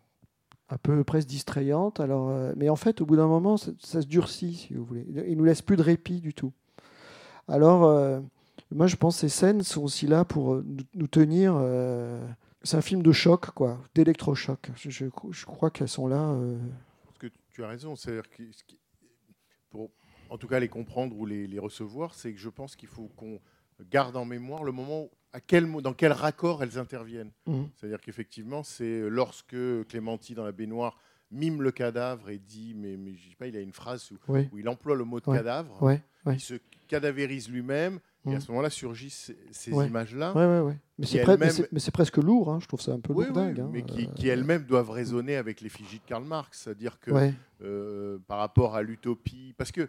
un peu presque distrayante. Alors, euh, mais en fait, au bout d'un moment, ça, se durcit, si vous voulez. Il nous laisse plus de répit du tout. Alors, moi, je pense que ces scènes sont aussi là pour nous, tenir. c'est un film de choc, quoi, d'électrochoc. Je, crois qu'elles sont là. Tu as raison. C'est-à-dire que pour, en tout cas, les comprendre ou les, les recevoir, c'est que je pense qu'il faut qu'on garde en mémoire le moment où- à quel, dans quel raccord elles interviennent. Mhm. C'est-à-dire qu'effectivement, c'est lorsque Clémenti dans la baignoire mime le cadavre et dit, mais, mais je sais pas, il a une phrase où, Oui. où il emploie le mot de Ouais. cadavre. Ouais, ouais. Il se cadavérise lui-même. Et à Mhm. ce moment-là surgissent ces, images-là. Mais c'est, presque lourd, hein, je trouve ça un peu Oui, lourdingue. oui, hein, mais qui, euh, qui elles-mêmes doivent résonner avec l'effigie de Karl Marx, c'est-à-dire que euh, par rapport à l'utopie, parce que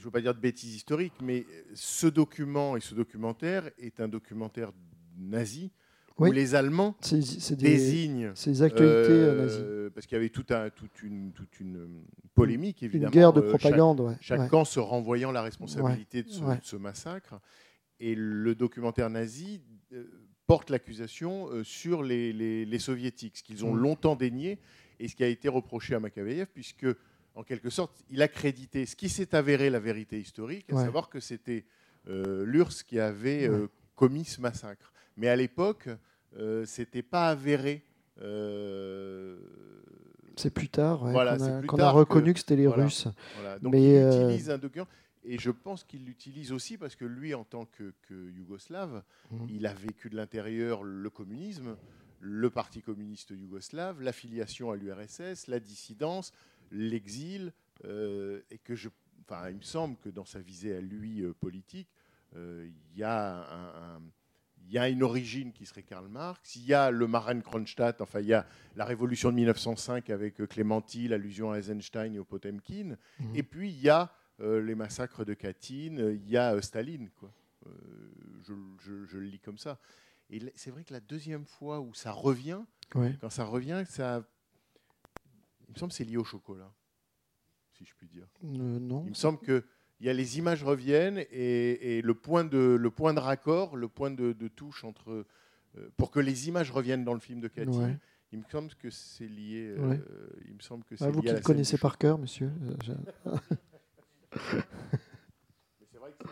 je ne veux pas dire de bêtises historiques, mais ce document et ce documentaire est un documentaire nazi Oui. où les Allemands des- désignent des actualités, euh, nazies. parce qu'il y avait tout un, toute une, toute une euh, polémique Une évidemment, guerre de euh, propagande, chaque, ouais, chaque ouais. camp se renvoyant la responsabilité de, ce, ouais. de ce massacre. Et le documentaire nazi euh, porte l'accusation euh, sur les, les- les soviétiques, ce qu'ils ont Mm. longtemps dénié et ce qui a été reproché à Makaveyev, puisque en quelque sorte, il a crédité ce qui s'est avéré la vérité historique, à Ouais. savoir que c'était euh, l'URSS qui avait euh, commis ce massacre. Mais à l'époque, euh, c'était pas avéré. euh, C'est plus tard ouais, voilà, qu'on a, reconnu que, c'était les voilà, Russes. voilà. Donc Mais, il utilise un document, et je pense qu'il l'utilise aussi parce que lui, en tant que, que yougoslave, Mhm. il a vécu de l'intérieur le communisme, le Parti communiste yougoslave, l'affiliation à l'URSS, la dissidence, l'exil, euh, et que je, enfin, il me semble que dans sa visée à lui euh, politique, euh, il y a un- y a une origine qui serait Karl Marx, il y a le Maren Kronstadt, enfin il y a la révolution de 1905 avec Clémenty, l'allusion à Eisenstein et au Potemkin, Mhm. et puis il y a les massacres de Katyn, il y a Staline, quoi. Je, je- je le lis comme ça. Et c'est vrai que la deuxième fois où ça revient, Ouais. quand ça revient, ça, il me semble que c'est lié au chocolat, si je puis dire. Euh, non. Il me semble que il y a les images reviennent et, et le point de le point de raccord, le point de, de touche entre euh, pour que les images reviennent dans le film de Cathy. Ouais. Il me semble que c'est lié. euh, Ouais. il me semble que c'est Ah, vous lié qui à le connaissez par cœur, monsieur. *laughs* c'est vrai que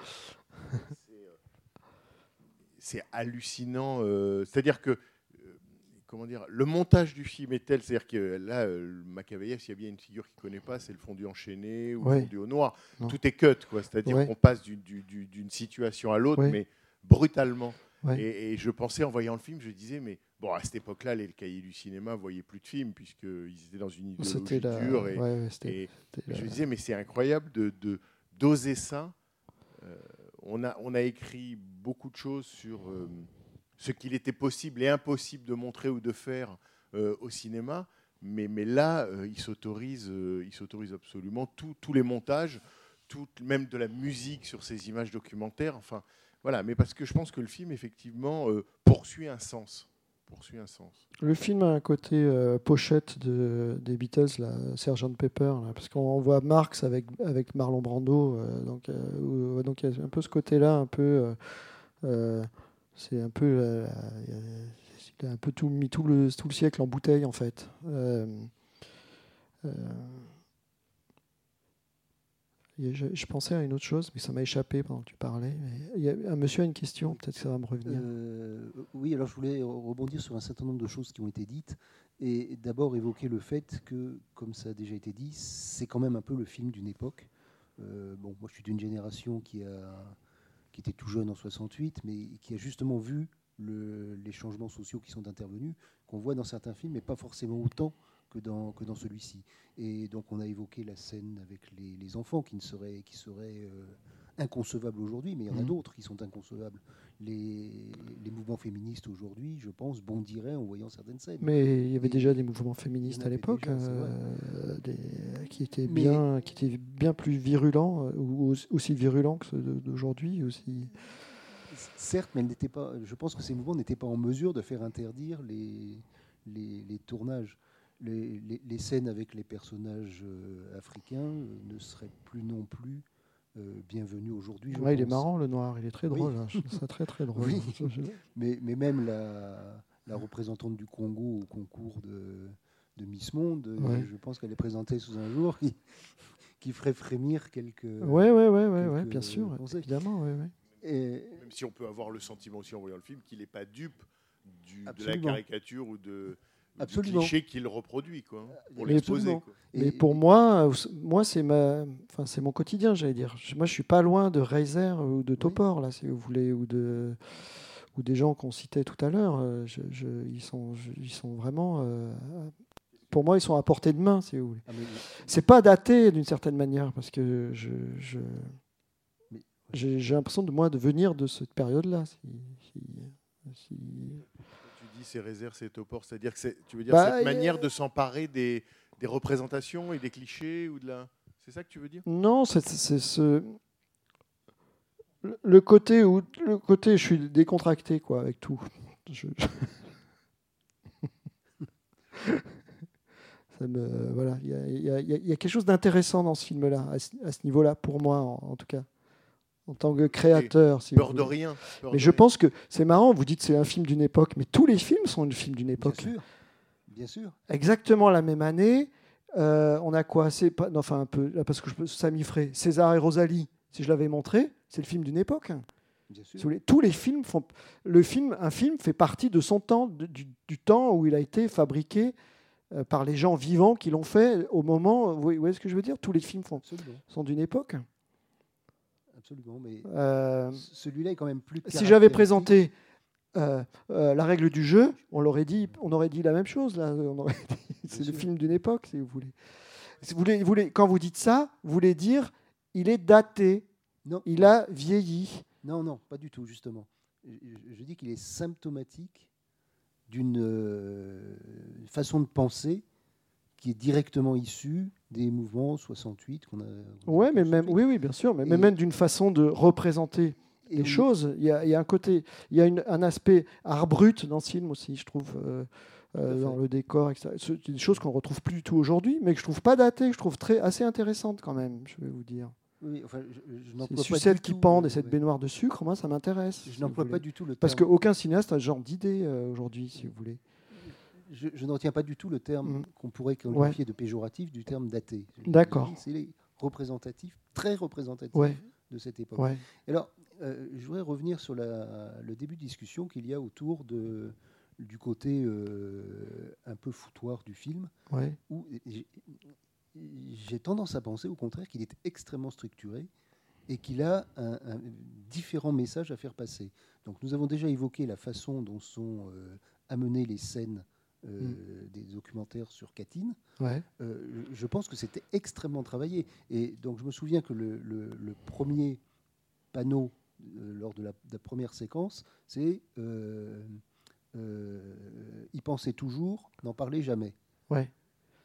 c'est- hallucinant. c'est-à-dire que, comment dire, le montage du film est tel, c'est-à-dire que là, euh, s'il y a bien une figure qu'il ne connaît pas, c'est le fondu enchaîné ou Ouais. le fondu au noir. Non. Tout est cut, quoi. C'est-à-dire Ouais. qu'on passe du- du- du- d'une situation à l'autre, Ouais. mais brutalement. Et, et je pensais, en voyant le film, je disais, mais bon, à cette époque-là, les cahiers du cinéma ne voyaient plus de films, puisqu'ils étaient dans une idéologie la- dure. Et, je disais, mais c'est incroyable de, de- d'oser ça. Euh, on, a, on a écrit beaucoup de choses sur euh, ce qu'il était possible et impossible de montrer ou de faire euh, au cinéma. Mais, mais là, euh, il s'autorise, euh, il s'autorise absolument tous les montages, tout, même de la musique sur ces images documentaires. Enfin, voilà. Mais parce que je pense que le film, effectivement, poursuit un sens. Poursuit un sens. Le film a un côté pochette de, des Beatles, là, Sgt Pepper, parce qu'on voit Marx avec, avec Marlon Brando, donc donc il y a un peu ce côté-là, un peu, c'est un peu, euh, un peu tout mis tout le, tout le siècle en bouteille en fait. Euh, euh, je, pensais à une autre chose, mais ça m'a échappé pendant que tu parlais. Un monsieur a une question, peut-être que ça va me revenir. Euh, oui, alors je voulais rebondir sur un certain nombre de choses qui ont été dites et d'abord évoquer le fait que, comme ça a déjà été dit, c'est quand même un peu le film d'une époque. Bon, moi je suis d'une génération qui, a, qui était tout jeune en 68, mais qui a justement vu le- les changements sociaux qui sont intervenus, qu'on voit dans certains films, mais pas forcément autant que dans, que dans celui-ci. Et donc on a évoqué la scène avec les, les enfants qui, ne serait, qui euh, inconcevable aujourd'hui, mais il y en a Mhm. d'autres qui sont inconcevables. Les, les mouvements féministes aujourd'hui, je pense, bondiraient en voyant certaines scènes. Mais il y avait Et- déjà des mouvements féministes à l'époque euh, qui, étaient Mais- bien, qui étaient bien plus virulents, euh, ou aussi- virulents que ceux d'aujourd'hui. Aussi. Certes, mais n'étaient pas, je pense que ces mouvements n'étaient pas en mesure de faire interdire les, les, les tournages. Les, scènes avec les personnages euh, africains ne seraient plus non plus euh, bienvenues aujourd'hui. Ouais, il est marrant le noir, il est très Oui. drôle. hein, Je trouve ça très très *laughs* drôle. Oui. *laughs* Mais, mais même la, la représentante du Congo au concours de, de Miss Monde, euh, Ouais. je pense qu'elle est présentée sous un jour qui, *laughs* qui ferait frémir quelques. Ouais, ouais, quelques bien sûr, évidemment. ouais, ouais. Et, Même si on peut avoir le sentiment aussi en voyant le film qu'il n'est pas dupe du- de la caricature ou de, Absolument. cliché qu'il reproduit, quoi, hein, pour l'exposer. Mais pour moi, moi c'est ma, enfin c'est mon quotidien, j'allais dire. Moi, je suis pas loin de Reiser ou de Topor là, si vous voulez, ou de ou des gens qu'on citait tout à l'heure. euh, je- je- ils sont, je- ils sont vraiment, euh, pour moi, ils sont à portée de main, si vous voulez. Ah, mais- C'est pas daté d'une certaine manière parce que je, j'ai j'ai l'impression de moi de venir de cette période-là. si- si- si- Dis c'est réserve, c'est topor, c'est-à-dire que tu veux dire Bah, cette manière de s'emparer des, des représentations et des clichés ou de la, c'est ça que tu veux dire? Non, c'est c'est ce le- côté où le côté je suis décontracté quoi avec tout. Je- *laughs* Ça me voilà, il y a, y y quelque chose d'intéressant dans ce film-là à ce, niveau-là pour moi en, en tout cas en tant que créateur. si peur de rien, peur Mais de je rien. pense que c'est marrant. Vous dites c'est un film d'une époque, mais tous les films sont un film d'une époque. Bien sûr. Bien sûr. Exactement la même année. Euh, on a quoi C'est pas, non, enfin un peu là, parce que je peux Samy Frey, César et Rosalie. Si je l'avais montré, c'est le film d'une époque. Bien sûr. voulez, tous les films font. Le film, un film fait partie de son temps, du, du temps où il a été fabriqué euh, par les gens vivants qui l'ont fait au moment. Vous voyez, vous voyez ce que je veux dire? Tous les films font, sont d'une époque. Absolument. Mais Euh, celui-là est quand même plus. si j'avais présenté euh, euh, la règle du jeu, on l'aurait dit, on aurait dit la même chose. Là, *laughs* c'est le film d'une époque, si vous voulez. Si vous voulez, vous voulez- quand vous dites ça, vous voulez dire, il est daté, Non. il a vieilli. Non, non, pas du tout, justement. Je, dis qu'il est symptomatique d'une façon de penser qui est directement issue des mouvements 68 qu'on a. Ouais, mais même, 68. oui, oui, bien sûr, mais, même d'une façon de représenter les choses. Il y, a, il y a un côté, il y a une- un aspect art brut dans ce film aussi, je trouve, euh, euh, dans le décor, etc. C'est des choses qu'on retrouve plus du tout aujourd'hui, mais que je trouve pas datées, que je trouve très assez intéressantes quand même. Je vais vous dire. Oui, enfin, je, n'emploie pas qui pendent euh, et cette ouais. baignoire de sucre, moi, ça m'intéresse. Je n'emploie pas du tout le Parce terme. qu'aucun cinéaste a ce genre d'idée euh, aujourd'hui, si vous voulez. Je, je ne retiens pas du tout le terme Mm. qu'on pourrait qualifier de péjoratif du terme daté. D'accord. C'est les représentatifs, très représentatifs Ouais. de cette époque. Ouais. Alors, euh, je voudrais revenir sur la- le début de discussion qu'il y a autour de, du côté euh, un peu foutoir du film, où j'ai- tendance à penser au contraire qu'il est extrêmement structuré et qu'il a un, un différents messages à faire passer. Donc nous avons déjà évoqué la façon dont sont euh, amenées les scènes euh, des documentaires sur Katyn. Ouais. Euh, je pense que c'était extrêmement travaillé. Et donc je me souviens que le, le- le premier panneau euh, lors de la, de la première séquence, c'est euh, y penser toujours, n'en parler jamais. Ouais.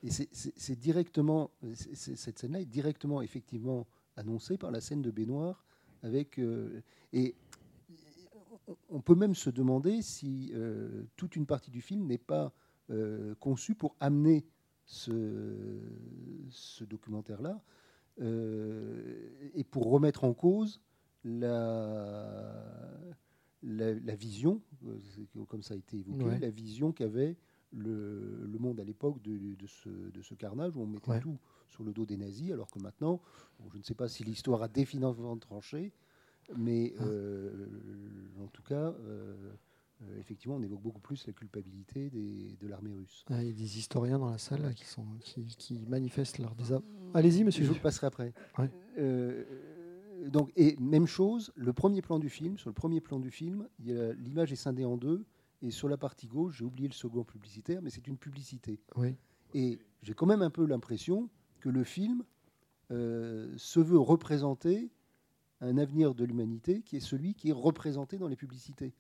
Et c'est- directement, cette scène-là est directement effectivement annoncée par la scène de baignoire avec euh, et on- on peut même se demander si euh, toute une partie du film n'est pas euh, conçue pour amener ce, ce documentaire-là euh, et pour remettre en cause la, la, la vision, euh, comme ça a été évoqué, Ouais. la vision qu'avait le, le monde à l'époque de, de ce, de ce carnage où on mettait Ouais. tout sur le dos des nazis, alors que maintenant, bon, je ne sais pas si l'histoire a définitivement tranché, mais Ah. euh, en tout cas, euh, euh, effectivement, on évoque beaucoup plus la culpabilité des- de l'armée russe. Ah, Il y a des historiens dans la salle là, qui, sont, qui, qui manifestent leur désapproval. Allez-y, monsieur. Je vous passerai après. Ouais. Euh, donc, et même chose, le premier plan du film, sur le premier plan du film, l'image est scindée en deux, et sur la partie gauche, j'ai oublié le second publicitaire, mais c'est une publicité. Oui. Et j'ai quand même un peu l'impression que le film euh, se veut représenter un avenir de l'humanité qui est celui qui est représenté dans les publicités.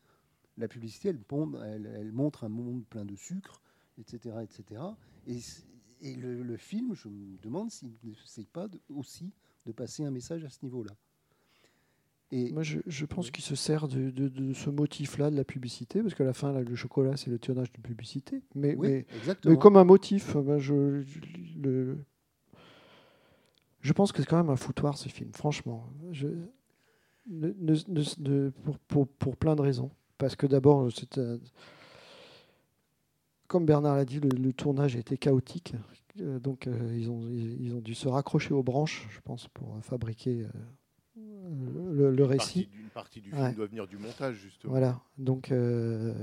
La publicité, elle, pond- elle- elle montre un monde plein de sucre, etc. etc. Et, le, le film, je me demande s'il n'essaye pas de- aussi de passer un message à ce niveau-là. Et Moi, je, je pense qu'il se sert de, de- de ce motif-là de la publicité, parce qu'à la fin, là, le chocolat, c'est le tournage d'une publicité. Mais, Oui, mais, exactement. mais comme un motif, ben, je, je- le- je pense que c'est quand même un foutoir, ce film, franchement. Je, ne- ne- ne- ne- pour, pour- pour plein de raisons. Parce que d'abord, c'est un- comme Bernard l'a dit, le, le tournage a été chaotique. Euh, donc, euh, ils, ont, ils, ont dû se raccrocher aux branches, je pense, pour euh, fabriquer euh, le, Une récit. partie, une partie du film Ouais. doit venir du montage, justement. Voilà. Donc, euh,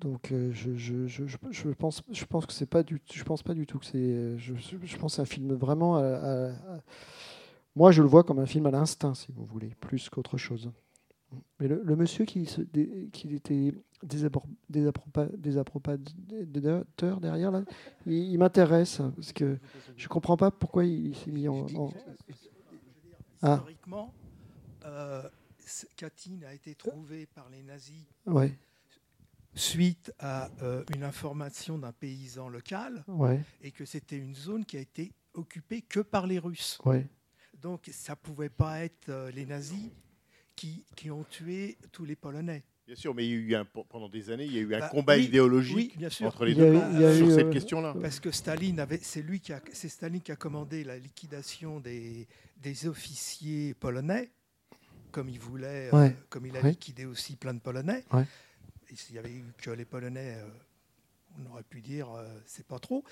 Donc euh, je, je, je, je- je pense je pense que c'est pas du je pense pas du tout que c'est euh, je, pense que c'est un film vraiment à- à- à- moi je le vois comme un film à l'instinct si vous voulez plus qu'autre chose. Mais le, le monsieur qui se dé- qui était désappro- désapproba- désapprobateur derrière là, il, il m'intéresse parce que je comprends pas pourquoi il s'est mis en, en- Ah. Historiquement, euh, Katyn a été trouvée par les nazis Ouais. suite à euh, une information d'un paysan local Ouais. et que c'était une zone qui a été occupée que par les Russes. Ouais. Donc ça pouvait pas être euh, les nazis qui, qui ont tué tous les Polonais. Bien sûr, mais il y a eu un, pendant des années, il y a eu un Bah, combat oui, idéologique oui, bien sûr. entre les deux eu- sur eu, cette euh, question-là. Parce que Staline avait, c'est lui qui a, c'est Staline qui a commandé la liquidation des, des officiers polonais, comme il voulait, euh, comme il a Ouais. liquidé aussi plein de Polonais. Ouais. Et s'il y avait eu que les Polonais, euh, on aurait pu dire euh, c'est pas trop.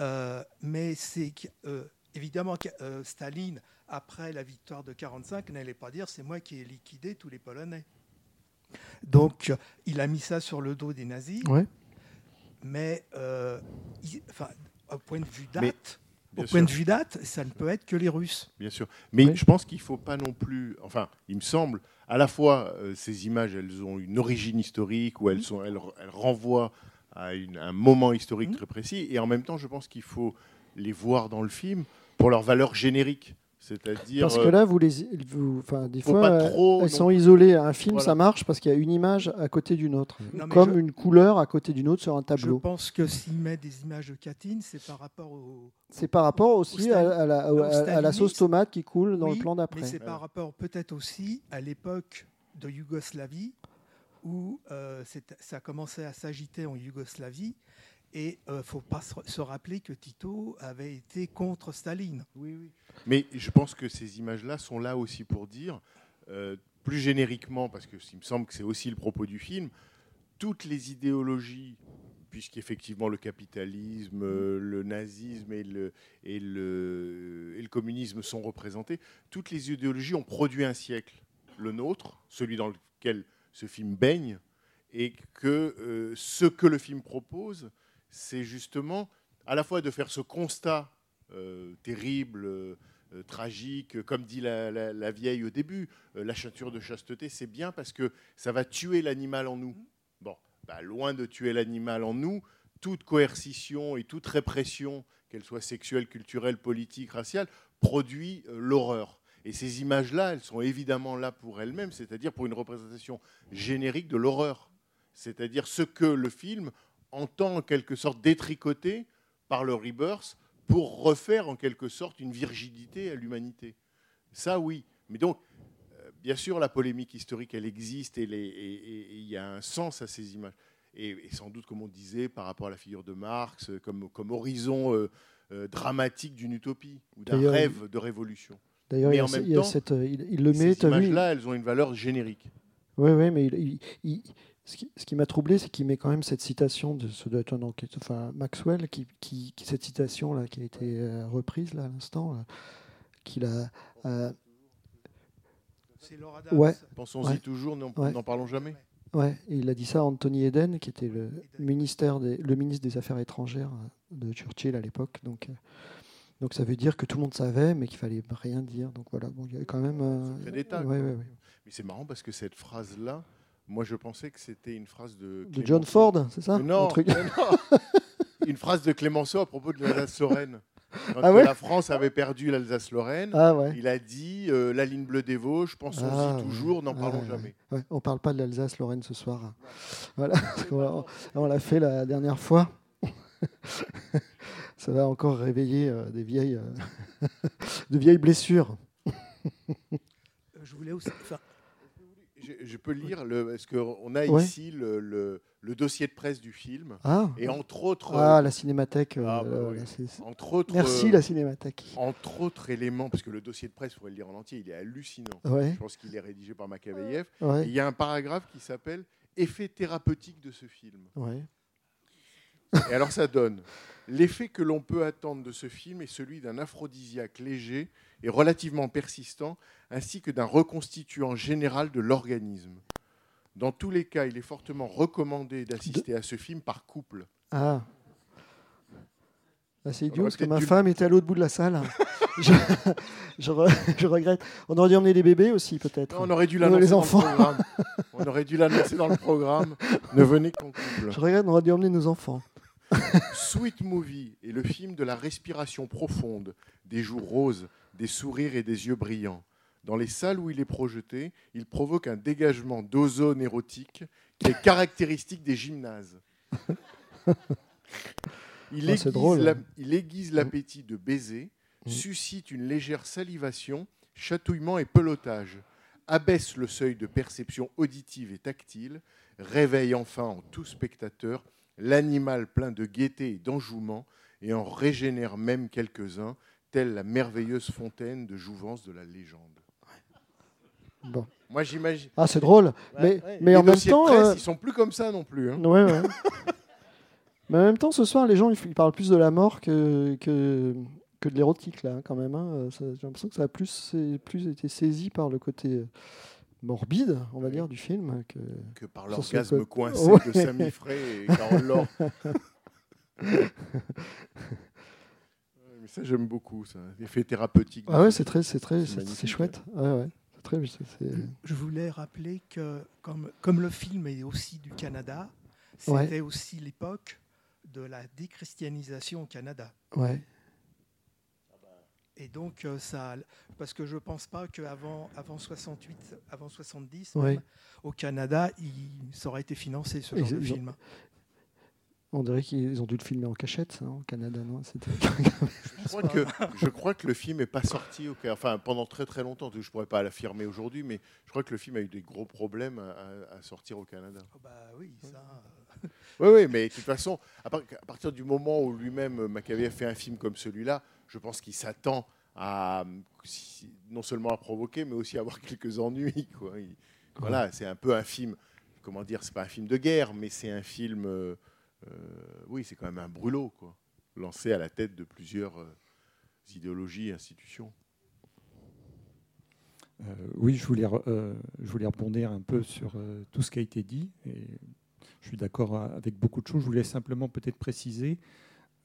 Euh, mais c'est que, euh, évidemment euh, Staline, après la victoire de 45, n'allait pas dire c'est moi qui ai liquidé tous les Polonais. Donc, il a mis ça sur le dos des nazis. Ouais. Mais, euh, il- enfin, au point de vue Mais, date, bien au point sûr. de vue date, ça ne peut être que les Russes. Bien sûr. Mais Oui. je pense qu'il ne faut pas non plus. Enfin, il me semble, à la fois, euh, ces images, elles ont une origine historique, ou elles, sont, elles, elles renvoient à une- un moment historique très précis, et en même temps, je pense qu'il faut les voir dans le film pour leur valeur générique. C'est-à-dire. Parce que là, vous les, vous, enfin, des fois, pas trop elles non sont isolées. Un film, Voilà. ça marche parce qu'il y a une image à côté d'une autre, Non, mais comme je- une couleur à côté d'une autre sur un Je tableau. pense que s'il met des images de Katyn, c'est par rapport au. C'est par rapport au aussi à, à la, au à- à la sauce tomate qui coule dans Oui, le plan Mais d'après. c'est par rapport peut-être aussi à l'époque de Yougoslavie, où euh, ça commençait à s'agiter en Yougoslavie. Et il ne faut pas se, rappeler que Tito avait été contre Staline. Oui, oui. Mais je pense que ces images-là sont là aussi pour dire, euh, plus génériquement, parce que il me semble que c'est aussi le propos du film, toutes les idéologies, puisqu'effectivement le capitalisme, euh, le nazisme et le, et, le, et le communisme sont représentés, toutes les idéologies ont produit un siècle, le nôtre, celui dans lequel ce film baigne, et que euh, ce que le film propose, c'est justement à la fois de faire ce constat euh, terrible, euh, tragique, comme dit la, vieille au début, euh, la châture de chasteté, c'est bien parce que ça va tuer l'animal en nous. Bon, bah, loin de tuer l'animal en nous, toute coercition et toute répression, qu'elle soit sexuelle, culturelle, politique, raciale, produit l'horreur. Et ces images-là, elles sont évidemment là pour elles-mêmes, c'est-à-dire pour une représentation générique de l'horreur. C'est-à-dire ce que le film entend en quelque sorte détricoter par le rebirth pour refaire en quelque sorte une virginité à l'humanité. Ça, oui. Mais donc, euh, bien sûr, la polémique historique, elle existe et il y a un sens à ces images. Et, et sans doute, comme on disait, par rapport à la figure de Marx, euh, comme, comme horizon euh, euh, dramatique d'une utopie ou d'un rêve de révolution. D'ailleurs, il y a en ce- même il y a temps, cette, il- il le ces met, vu, images-là, elles ont une valeur générique. Oui, oui, mais il- ce qui, ce qui m'a troublé, c'est qu'il met quand même cette citation de ce doit être un enquête- enfin Maxwell, qui, qui- qui- cette citation là qui a été euh, reprise là à l'instant, qu'il a. euh, C'est Laura Adams. ouais. Pensons-y ouais, toujours, n'en ouais. n'en parlons jamais. Ouais, et il a dit ça à Anthony Eden, qui était le, ministère des, le ministre des Affaires étrangères euh, de Churchill à l'époque. Donc, euh, donc ça veut dire que tout le monde savait, mais qu'il fallait rien dire. Donc voilà, bon, il y avait quand même. euh, ouais, ouais, ouais. Mais c'est marrant parce que cette phrase-là, moi je pensais que c'était une phrase de. De John Ford, c'est ça Mais non, Un truc- mais non. une phrase de Clémenceau à propos de l'Alsace-Lorraine. Quand Ah ouais la France avait perdu l'Alsace-Lorraine, Ah ouais. il a dit euh, la ligne bleue des Vosges, pensons-y Ah, ouais. toujours, n'en parlons Ouais, jamais. ouais. On parle pas de l'Alsace-Lorraine ce soir. Voilà, parce qu'on l'a- on l'a fait la dernière fois. *laughs* Ça va encore réveiller euh, des vieilles, euh, *laughs* de vieilles blessures. Euh, Je voulais aussi. enfin, Je, je peux lire, le, parce qu'on a Ouais. ici le, le- le dossier de presse du film, Ah. et entre autres. Ah, la cinémathèque. euh, Ah, bah oui. Entre autres, Merci euh, la cinémathèque. Entre autres éléments, parce que le dossier de presse, il faudrait le lire en entier, il est hallucinant. Ouais. Je pense qu'il est rédigé par Makaveyev. Ouais. Il y a un paragraphe qui s'appelle Effet thérapeutique de ce film. Ouais. Et alors ça donne l'effet que l'on peut attendre de ce film est celui d'un aphrodisiaque léger et relativement persistant, ainsi que d'un reconstituant général de l'organisme. Dans tous les cas, il est fortement recommandé d'assister à ce film par couple. Ah. Ah, c'est idiot parce que ma femme était à l'autre bout de la salle. *laughs* je, je re- je regrette. On aurait dû emmener les bébés aussi, peut-être. On aurait dû l'annoncer dans le programme. On aurait dû l'annoncer dans le programme. Ne venez qu'en couple. Je regrette, on aurait dû emmener nos enfants. Sweet Movie est le film de la respiration profonde, des joues roses, des sourires et des yeux brillants. Dans les salles où il est projeté, il provoque un dégagement d'ozone érotique qui est caractéristique des gymnases. *laughs* Il Ah, aiguise, la- il aiguise l'appétit de baiser, Mm. suscite une légère salivation, chatouillement et pelotage, abaisse le seuil de perception auditive et tactile, réveille enfin en tout spectateur l'animal plein de gaieté et d'enjouement et en régénère même quelques-uns, telle la merveilleuse fontaine de jouvence de la légende. Bon. Moi, j'imagine. Ah, c'est drôle. Mais- mais en même temps, presse, euh, ils sont plus comme ça non plus. hein. Ouais. Mais en même temps, ce soir, les gens, ils parlent plus de la mort que, que, que de l'érotique, là, quand même. hein. Euh, J'ai l'impression que ça a plus, plus été saisi par le côté euh, morbide, on va dire, du film. Que, Que par l'orgasme coincé de Samy Frey et Carole Laure. *laughs* Mais ça, j'aime beaucoup, ça. L'effet thérapeutique. Ah ouais, c'est très, c'est très, c'est chouette. Ouais, ouais. C'est très, Je voulais rappeler que, comme, comme le film est aussi du Canada, Ouais. c'était aussi l'époque de la déchristianisation au Canada. Ouais. Et donc, euh, ça, parce que je ne pense pas qu'avant avant 68, avant 70, Ouais. même, au Canada, il, ça aurait été financé, ce Ils- genre de ils ont- film. On dirait qu'ils ont dû le filmer en cachette, ça, au Canada, non *laughs* Je crois, que, je crois que le film n'est pas sorti au enfin, pendant très très longtemps. Je ne pourrais pas l'affirmer aujourd'hui, mais je crois que le film a eu des gros problèmes à, sortir au Canada. bah oui, ça. Oui, oui, mais de toute façon, à, par- à partir du moment où lui-même, Maccabée, fait un film comme celui-là, je pense qu'il s'attend à si- non seulement à provoquer, mais aussi à avoir *laughs* quelques ennuis. Quoi. Il- voilà, c'est un peu un film, comment dire, c'est pas un film de guerre, mais c'est un film, euh, euh, oui, c'est quand même un brûlot, quoi, lancé à la tête de plusieurs euh, idéologies et institutions. Euh, oui, je voulais, euh, je voulais rebondir un peu sur euh, tout ce qui a été dit. Et je suis d'accord a- avec beaucoup de choses. Je voulais simplement peut-être préciser.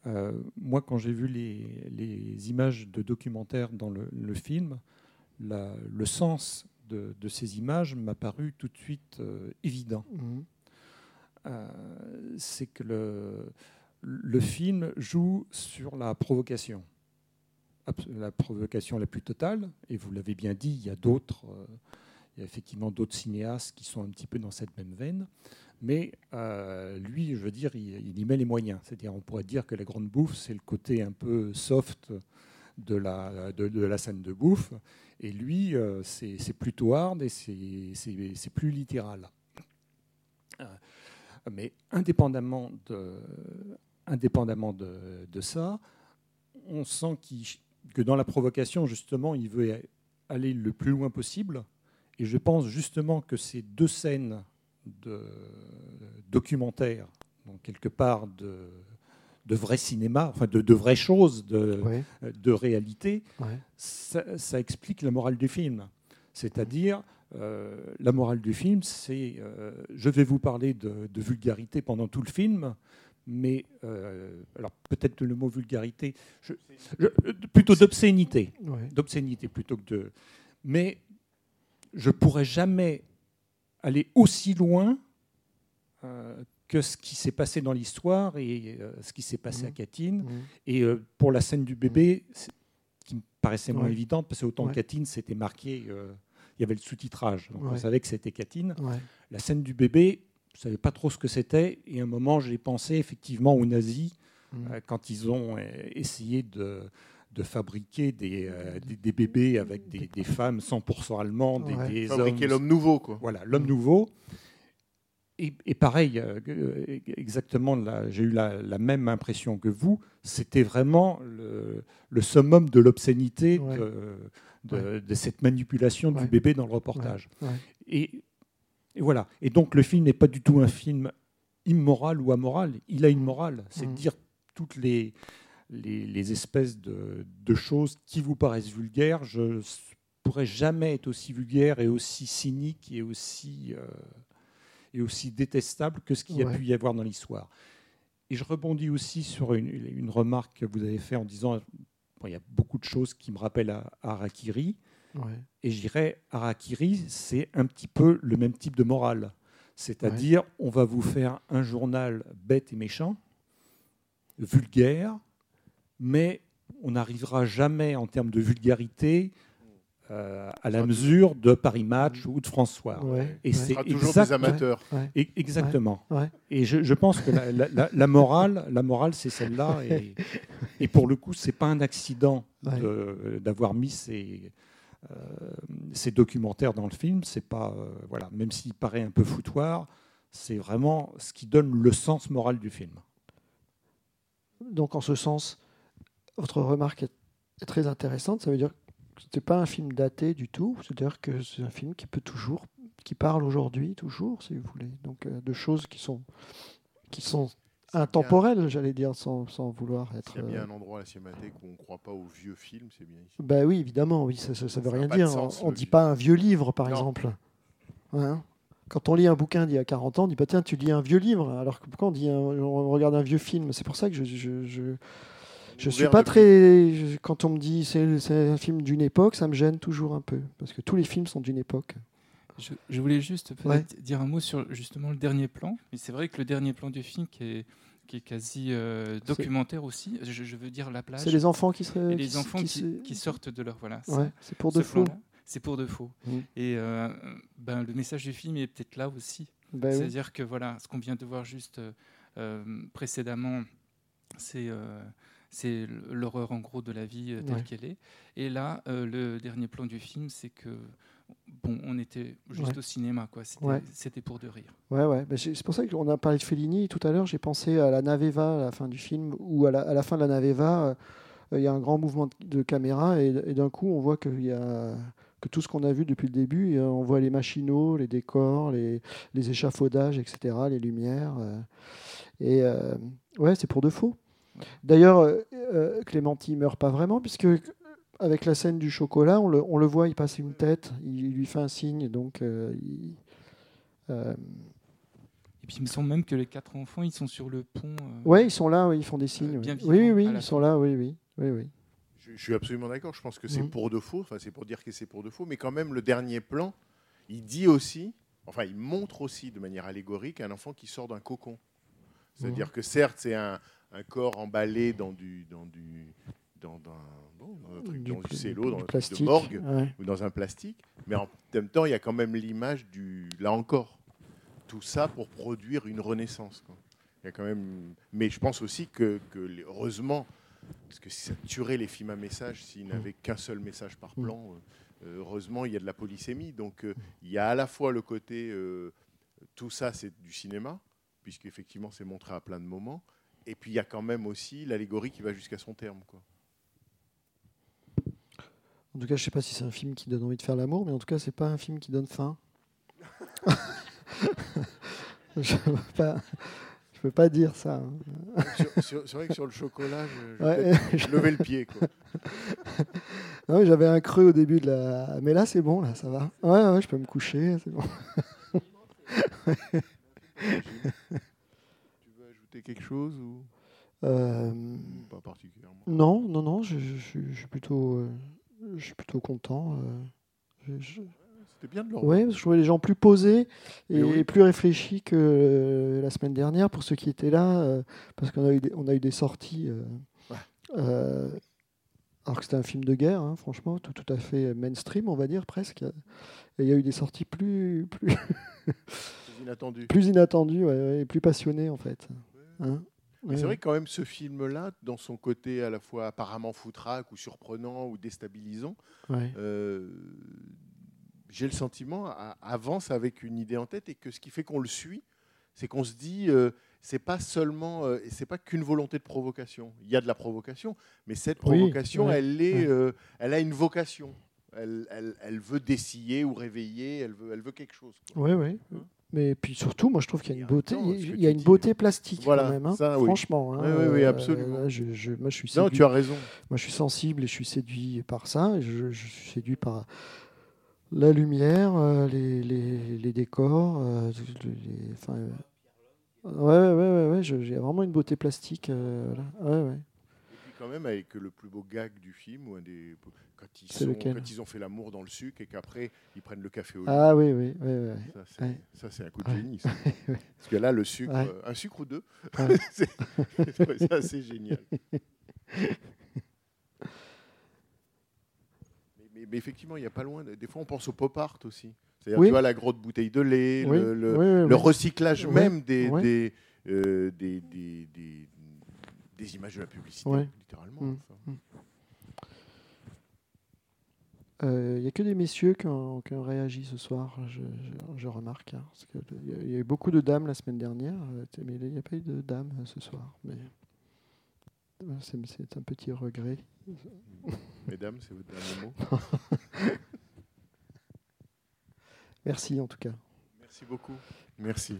euh, moi, quand j'ai vu les, les images de documentaire dans le, le film, la- le sens de, de ces images m'a paru tout de suite euh, évident. Euh, C'est que le, le film joue sur la provocation la provocation la plus totale. Et vous l'avez bien dit, il y a d'autres, euh, il y a effectivement d'autres cinéastes qui sont un petit peu dans cette même veine. Mais euh, lui, je veux dire, il, y met les moyens. C'est-à-dire, on pourrait dire que la grande bouffe, c'est le côté un peu soft de la, de, la scène de bouffe. Et lui, euh, c'est plutôt hard et c'est plus littéral. Mais indépendamment de, indépendamment de, de ça, on sent que dans la provocation, justement, il veut aller le plus loin possible. Et je pense justement que ces deux scènes de documentaire, donc quelque part de, de vrai cinéma, enfin de, de vraies choses, de, Ouais. de réalité, Ouais. ça, ça explique la morale du film. C'est-à-dire, la morale du film, c'est euh, je vais vous parler de, de vulgarité pendant tout le film, mais euh, alors peut-être le mot vulgarité, je- je- euh, plutôt d'obscénité, Ouais. d'obscénité plutôt que de. Mais je pourrais jamais aller aussi loin euh, que ce qui s'est passé dans l'histoire et euh, ce qui s'est passé Mhm. à Katyn. Mhm. Et euh, pour la scène du bébé, c'est- qui me paraissait moins évidente, parce que autant Ouais. Katyn, c'était marqué, euh, il y avait le sous-titrage, donc on Ouais. savait que c'était Katyn. Ouais. La scène du bébé, je ne savais pas trop ce que c'était, et à un moment, j'ai pensé effectivement aux nazis, Mhm. euh, quand ils ont euh, essayé de, de fabriquer des, euh, des, des bébés avec des, des femmes 100% allemandes Ouais. des Fabriquer hommes- l'homme nouveau, quoi. Voilà, l'homme nouveau. Et, et pareil, exactement, j'ai eu la, la même impression que vous. C'était vraiment le, le summum de l'obscénité Ouais. de, de- Ouais. de cette manipulation Ouais. du bébé dans le reportage. Et, et voilà. Et donc le film n'est pas du tout un film immoral ou amoral. Il a une morale. C'est de Mhm. dire toutes les, les, les espèces de, de choses qui vous paraissent vulgaires. Je ne pourrais jamais être aussi vulgaire et aussi cynique et aussi, euh, et aussi détestable que ce qu'il y a pu y avoir dans l'histoire. Et je rebondis aussi sur une, une remarque que vous avez faite en disant il y a beaucoup de choses qui me rappellent à, à Harakiri. Ouais. Et je dirais, Harakiri, c'est un petit peu le même type de morale. C'est-à-dire, on va vous faire un journal bête et méchant, vulgaire, mais on n'arrivera jamais en termes de vulgarité euh, à la mesure de Paris Match ou de François. Ouais, et ouais. c'est Ce sera toujours exact- des amateurs. Ouais. Et- Exactement. Ouais, ouais. Et je, je pense que la, la- la- la morale, la morale, c'est celle-là. Et, *laughs* et pour le coup, c'est pas un accident d'avoir mis ces, euh, ces documentaires dans le film. C'est pas euh, voilà, même s'il paraît un peu foutoir, c'est vraiment ce qui donne le sens moral du film. Donc en ce sens, votre remarque est, est très intéressante. Ça veut dire que ce n'est pas un film daté du tout. C'est-à-dire que c'est un film qui peut toujours, qui parle aujourd'hui toujours, si vous voulez. Donc euh, de choses qui sont, qui sont intemporelles, j'allais dire, sans, sans vouloir être. S'il y a bien euh, un endroit à la Cinémathèque où on ne croit pas aux vieux films, c'est bien ici. Bah oui, évidemment, oui, ça ne veut rien pas dire. sens, on ne dit vieux. pas un vieux livre, par Non. exemple. Hein? Quand on lit un bouquin d'il y a 40 ans, on dit bah, tiens, tu lis un vieux livre. Alors que quand on, dit un- on regarde un vieux film, c'est pour ça que je. je, je je suis pas depuis- très. je- Quand on me dit c'est c'est un film d'une époque, ça me gêne toujours un peu. Parce que tous les films sont d'une époque. Je, je voulais juste Ouais. dire un mot sur justement le dernier plan. Mais c'est vrai que le dernier plan du film qui est, qui est quasi euh, documentaire aussi. Je, je veux dire la plage. C'est les enfants qui se- Et qui les se- enfants qui qui, se- qui sortent de leur voilà. Ouais, c'est pour ce de faux. C'est pour de faux. Mm. Et euh, ben, le message du film est peut-être là aussi. Ben oui. C'est-à-dire que voilà, ce qu'on vient de voir juste euh, euh, précédemment, c'est euh, c'est l'horreur en gros de la vie euh, telle Ouais. qu'elle est. Et là, euh, le dernier plan du film, c'est que bon, on était juste Ouais. au cinéma, quoi. C'était Ouais. c'était pour de rire. Ouais, ouais. J'ai- c'est pour ça qu'on a parlé de Fellini tout à l'heure. J'ai pensé à la Naveva à la fin du film, où à la, à la fin de la Naveva, euh, il y a un grand mouvement de, caméra et, et d'un coup, on voit qu'il y a que tout ce qu'on a vu depuis le début, on voit les machinaux, les décors, les, les échafaudages, etc., les lumières. euh, et euh, ouais, c'est pour de faux. D'ailleurs, euh, euh, Clémenti meurt pas vraiment, puisque avec la scène du chocolat, on le, on le voit, il passe une tête, il, lui fait un signe, donc euh, il- euh, Et puis il me semble même que les quatre enfants, ils sont sur le pont. euh, Ouais, ils sont là, oui, ils font des signes. oui, oui, oui, ils sont là, oui, oui, oui, oui. Je, je suis absolument d'accord. Je pense que c'est Mhm. pour de faux. Enfin, c'est pour dire que c'est pour de faux. Mais quand même, le dernier plan, il dit aussi, enfin, il montre aussi de manière allégorique un enfant qui sort d'un cocon. C'est-à-dire Mhm. que certes, c'est un, un corps emballé dans du, dans du, dans, dans- bon, dans un truc, Du dans du cello, dans un truc de morgue ouais. ou dans un plastique. Mais en même temps, il y a quand même l'image du, là encore, tout ça pour produire une renaissance. quoi. Il y a quand même, mais je pense aussi que, heureusement, parce que ça tuerait les films à message s'ils n'avaient qu'un seul message par plan. euh, euh, heureusement, il y a de la polysémie. Donc, euh, il y a à la fois le côté, euh, tout ça, c'est du cinéma, puisqu'effectivement, c'est montré à plein de moments. Et puis, il y a quand même aussi l'allégorie qui va jusqu'à son terme. Quoi. En tout cas, je sais pas si c'est un film qui donne envie de faire l'amour, mais en tout cas, c'est pas un film qui donne faim. *laughs* je peux je peux pas dire ça. hein. C'est vrai que sur le chocolat, je, je vais Ouais. peut-être *laughs* lever le pied. Quoi. Non, J'avais un creux au début de la, mais là, c'est bon, là, ça va. Ouais, ouais, je peux me coucher, c'est bon. Quelque chose ou Euh, pas particulièrement Non, non, non, je, je suis- je suis plutôt, euh, je suis plutôt content. euh, C'était bien de le Ouais, parce que je trouvais les gens plus posés et, oui. plus réfléchis que euh, la semaine dernière pour ceux qui étaient là, euh, parce qu'on a eu des, on a eu des sorties. euh, alors que c'était un film de guerre, hein, franchement, tout, tout à fait mainstream, on va dire presque. Et il y a eu des sorties plus plus Plus inattendu. *laughs* plus inattendues, ouais, et plus passionnées en fait. Hein c'est vrai que quand même ce film-là, dans son côté à la fois apparemment foutraque ou surprenant ou déstabilisant, Ouais. euh, j'ai le sentiment avance avec une idée en tête et que ce qui fait qu'on le suit, c'est qu'on se dit euh, c'est pas seulement euh, c'est pas qu'une volonté de provocation. Il y a de la provocation, mais cette Oui, provocation, ouais, elle est ouais. euh, elle a une vocation. Elle, elle- elle veut dessiller ou réveiller, elle veut, elle veut quelque chose. Oui, oui. Mais puis surtout, moi je trouve qu'il y a une beauté, il y a une beauté plastique Voilà, quand même, hein, ça, oui. franchement. hein, Oui, oui, euh, absolument. là, je, je- moi, je suis Non, tu as raison. Moi, je suis sensible et je suis séduit par ça. Je, je suis séduit par La lumière, euh, les, les- les décors, euh, les- enfin, euh, ouais, ouais, ouais, ouais, j'ai vraiment une beauté plastique. euh, voilà. ouais, ouais. Quand même avec le plus beau gag du film, ou un des, quand, ils C'est sont- lequel quand ils ont fait l'amour dans le sucre et qu'après ils prennent le café au. Ah oui, oui, oui, oui. Ça, c'est, Ouais. un coup de génie. ça. *laughs* Ouais. Parce que là, le sucre, Ouais. euh, un sucre ou deux, *laughs* c'est, assez génial. *laughs* Mais, effectivement, il n'y a pas loin. de- Des fois, on pense au pop art aussi. C'est-à-dire, Oui. tu vois, la grosse bouteille de lait, Oui, le, le- oui, oui, le oui. recyclage même des, euh, des, des, des- images de la publicité, Ouais. littéralement. Mm, enfin. mm. Il n'y a que des messieurs qui ont, qui ont réagi ce soir, je, je- je remarque. hein, Il y, a- eu beaucoup de dames la semaine dernière, euh, mais il n'y a pas eu de dames euh, ce soir. Mais euh, c'est c'est un petit regret. Mesdames, c'est votre dernier mot *laughs* Merci en tout cas. Merci beaucoup. Merci.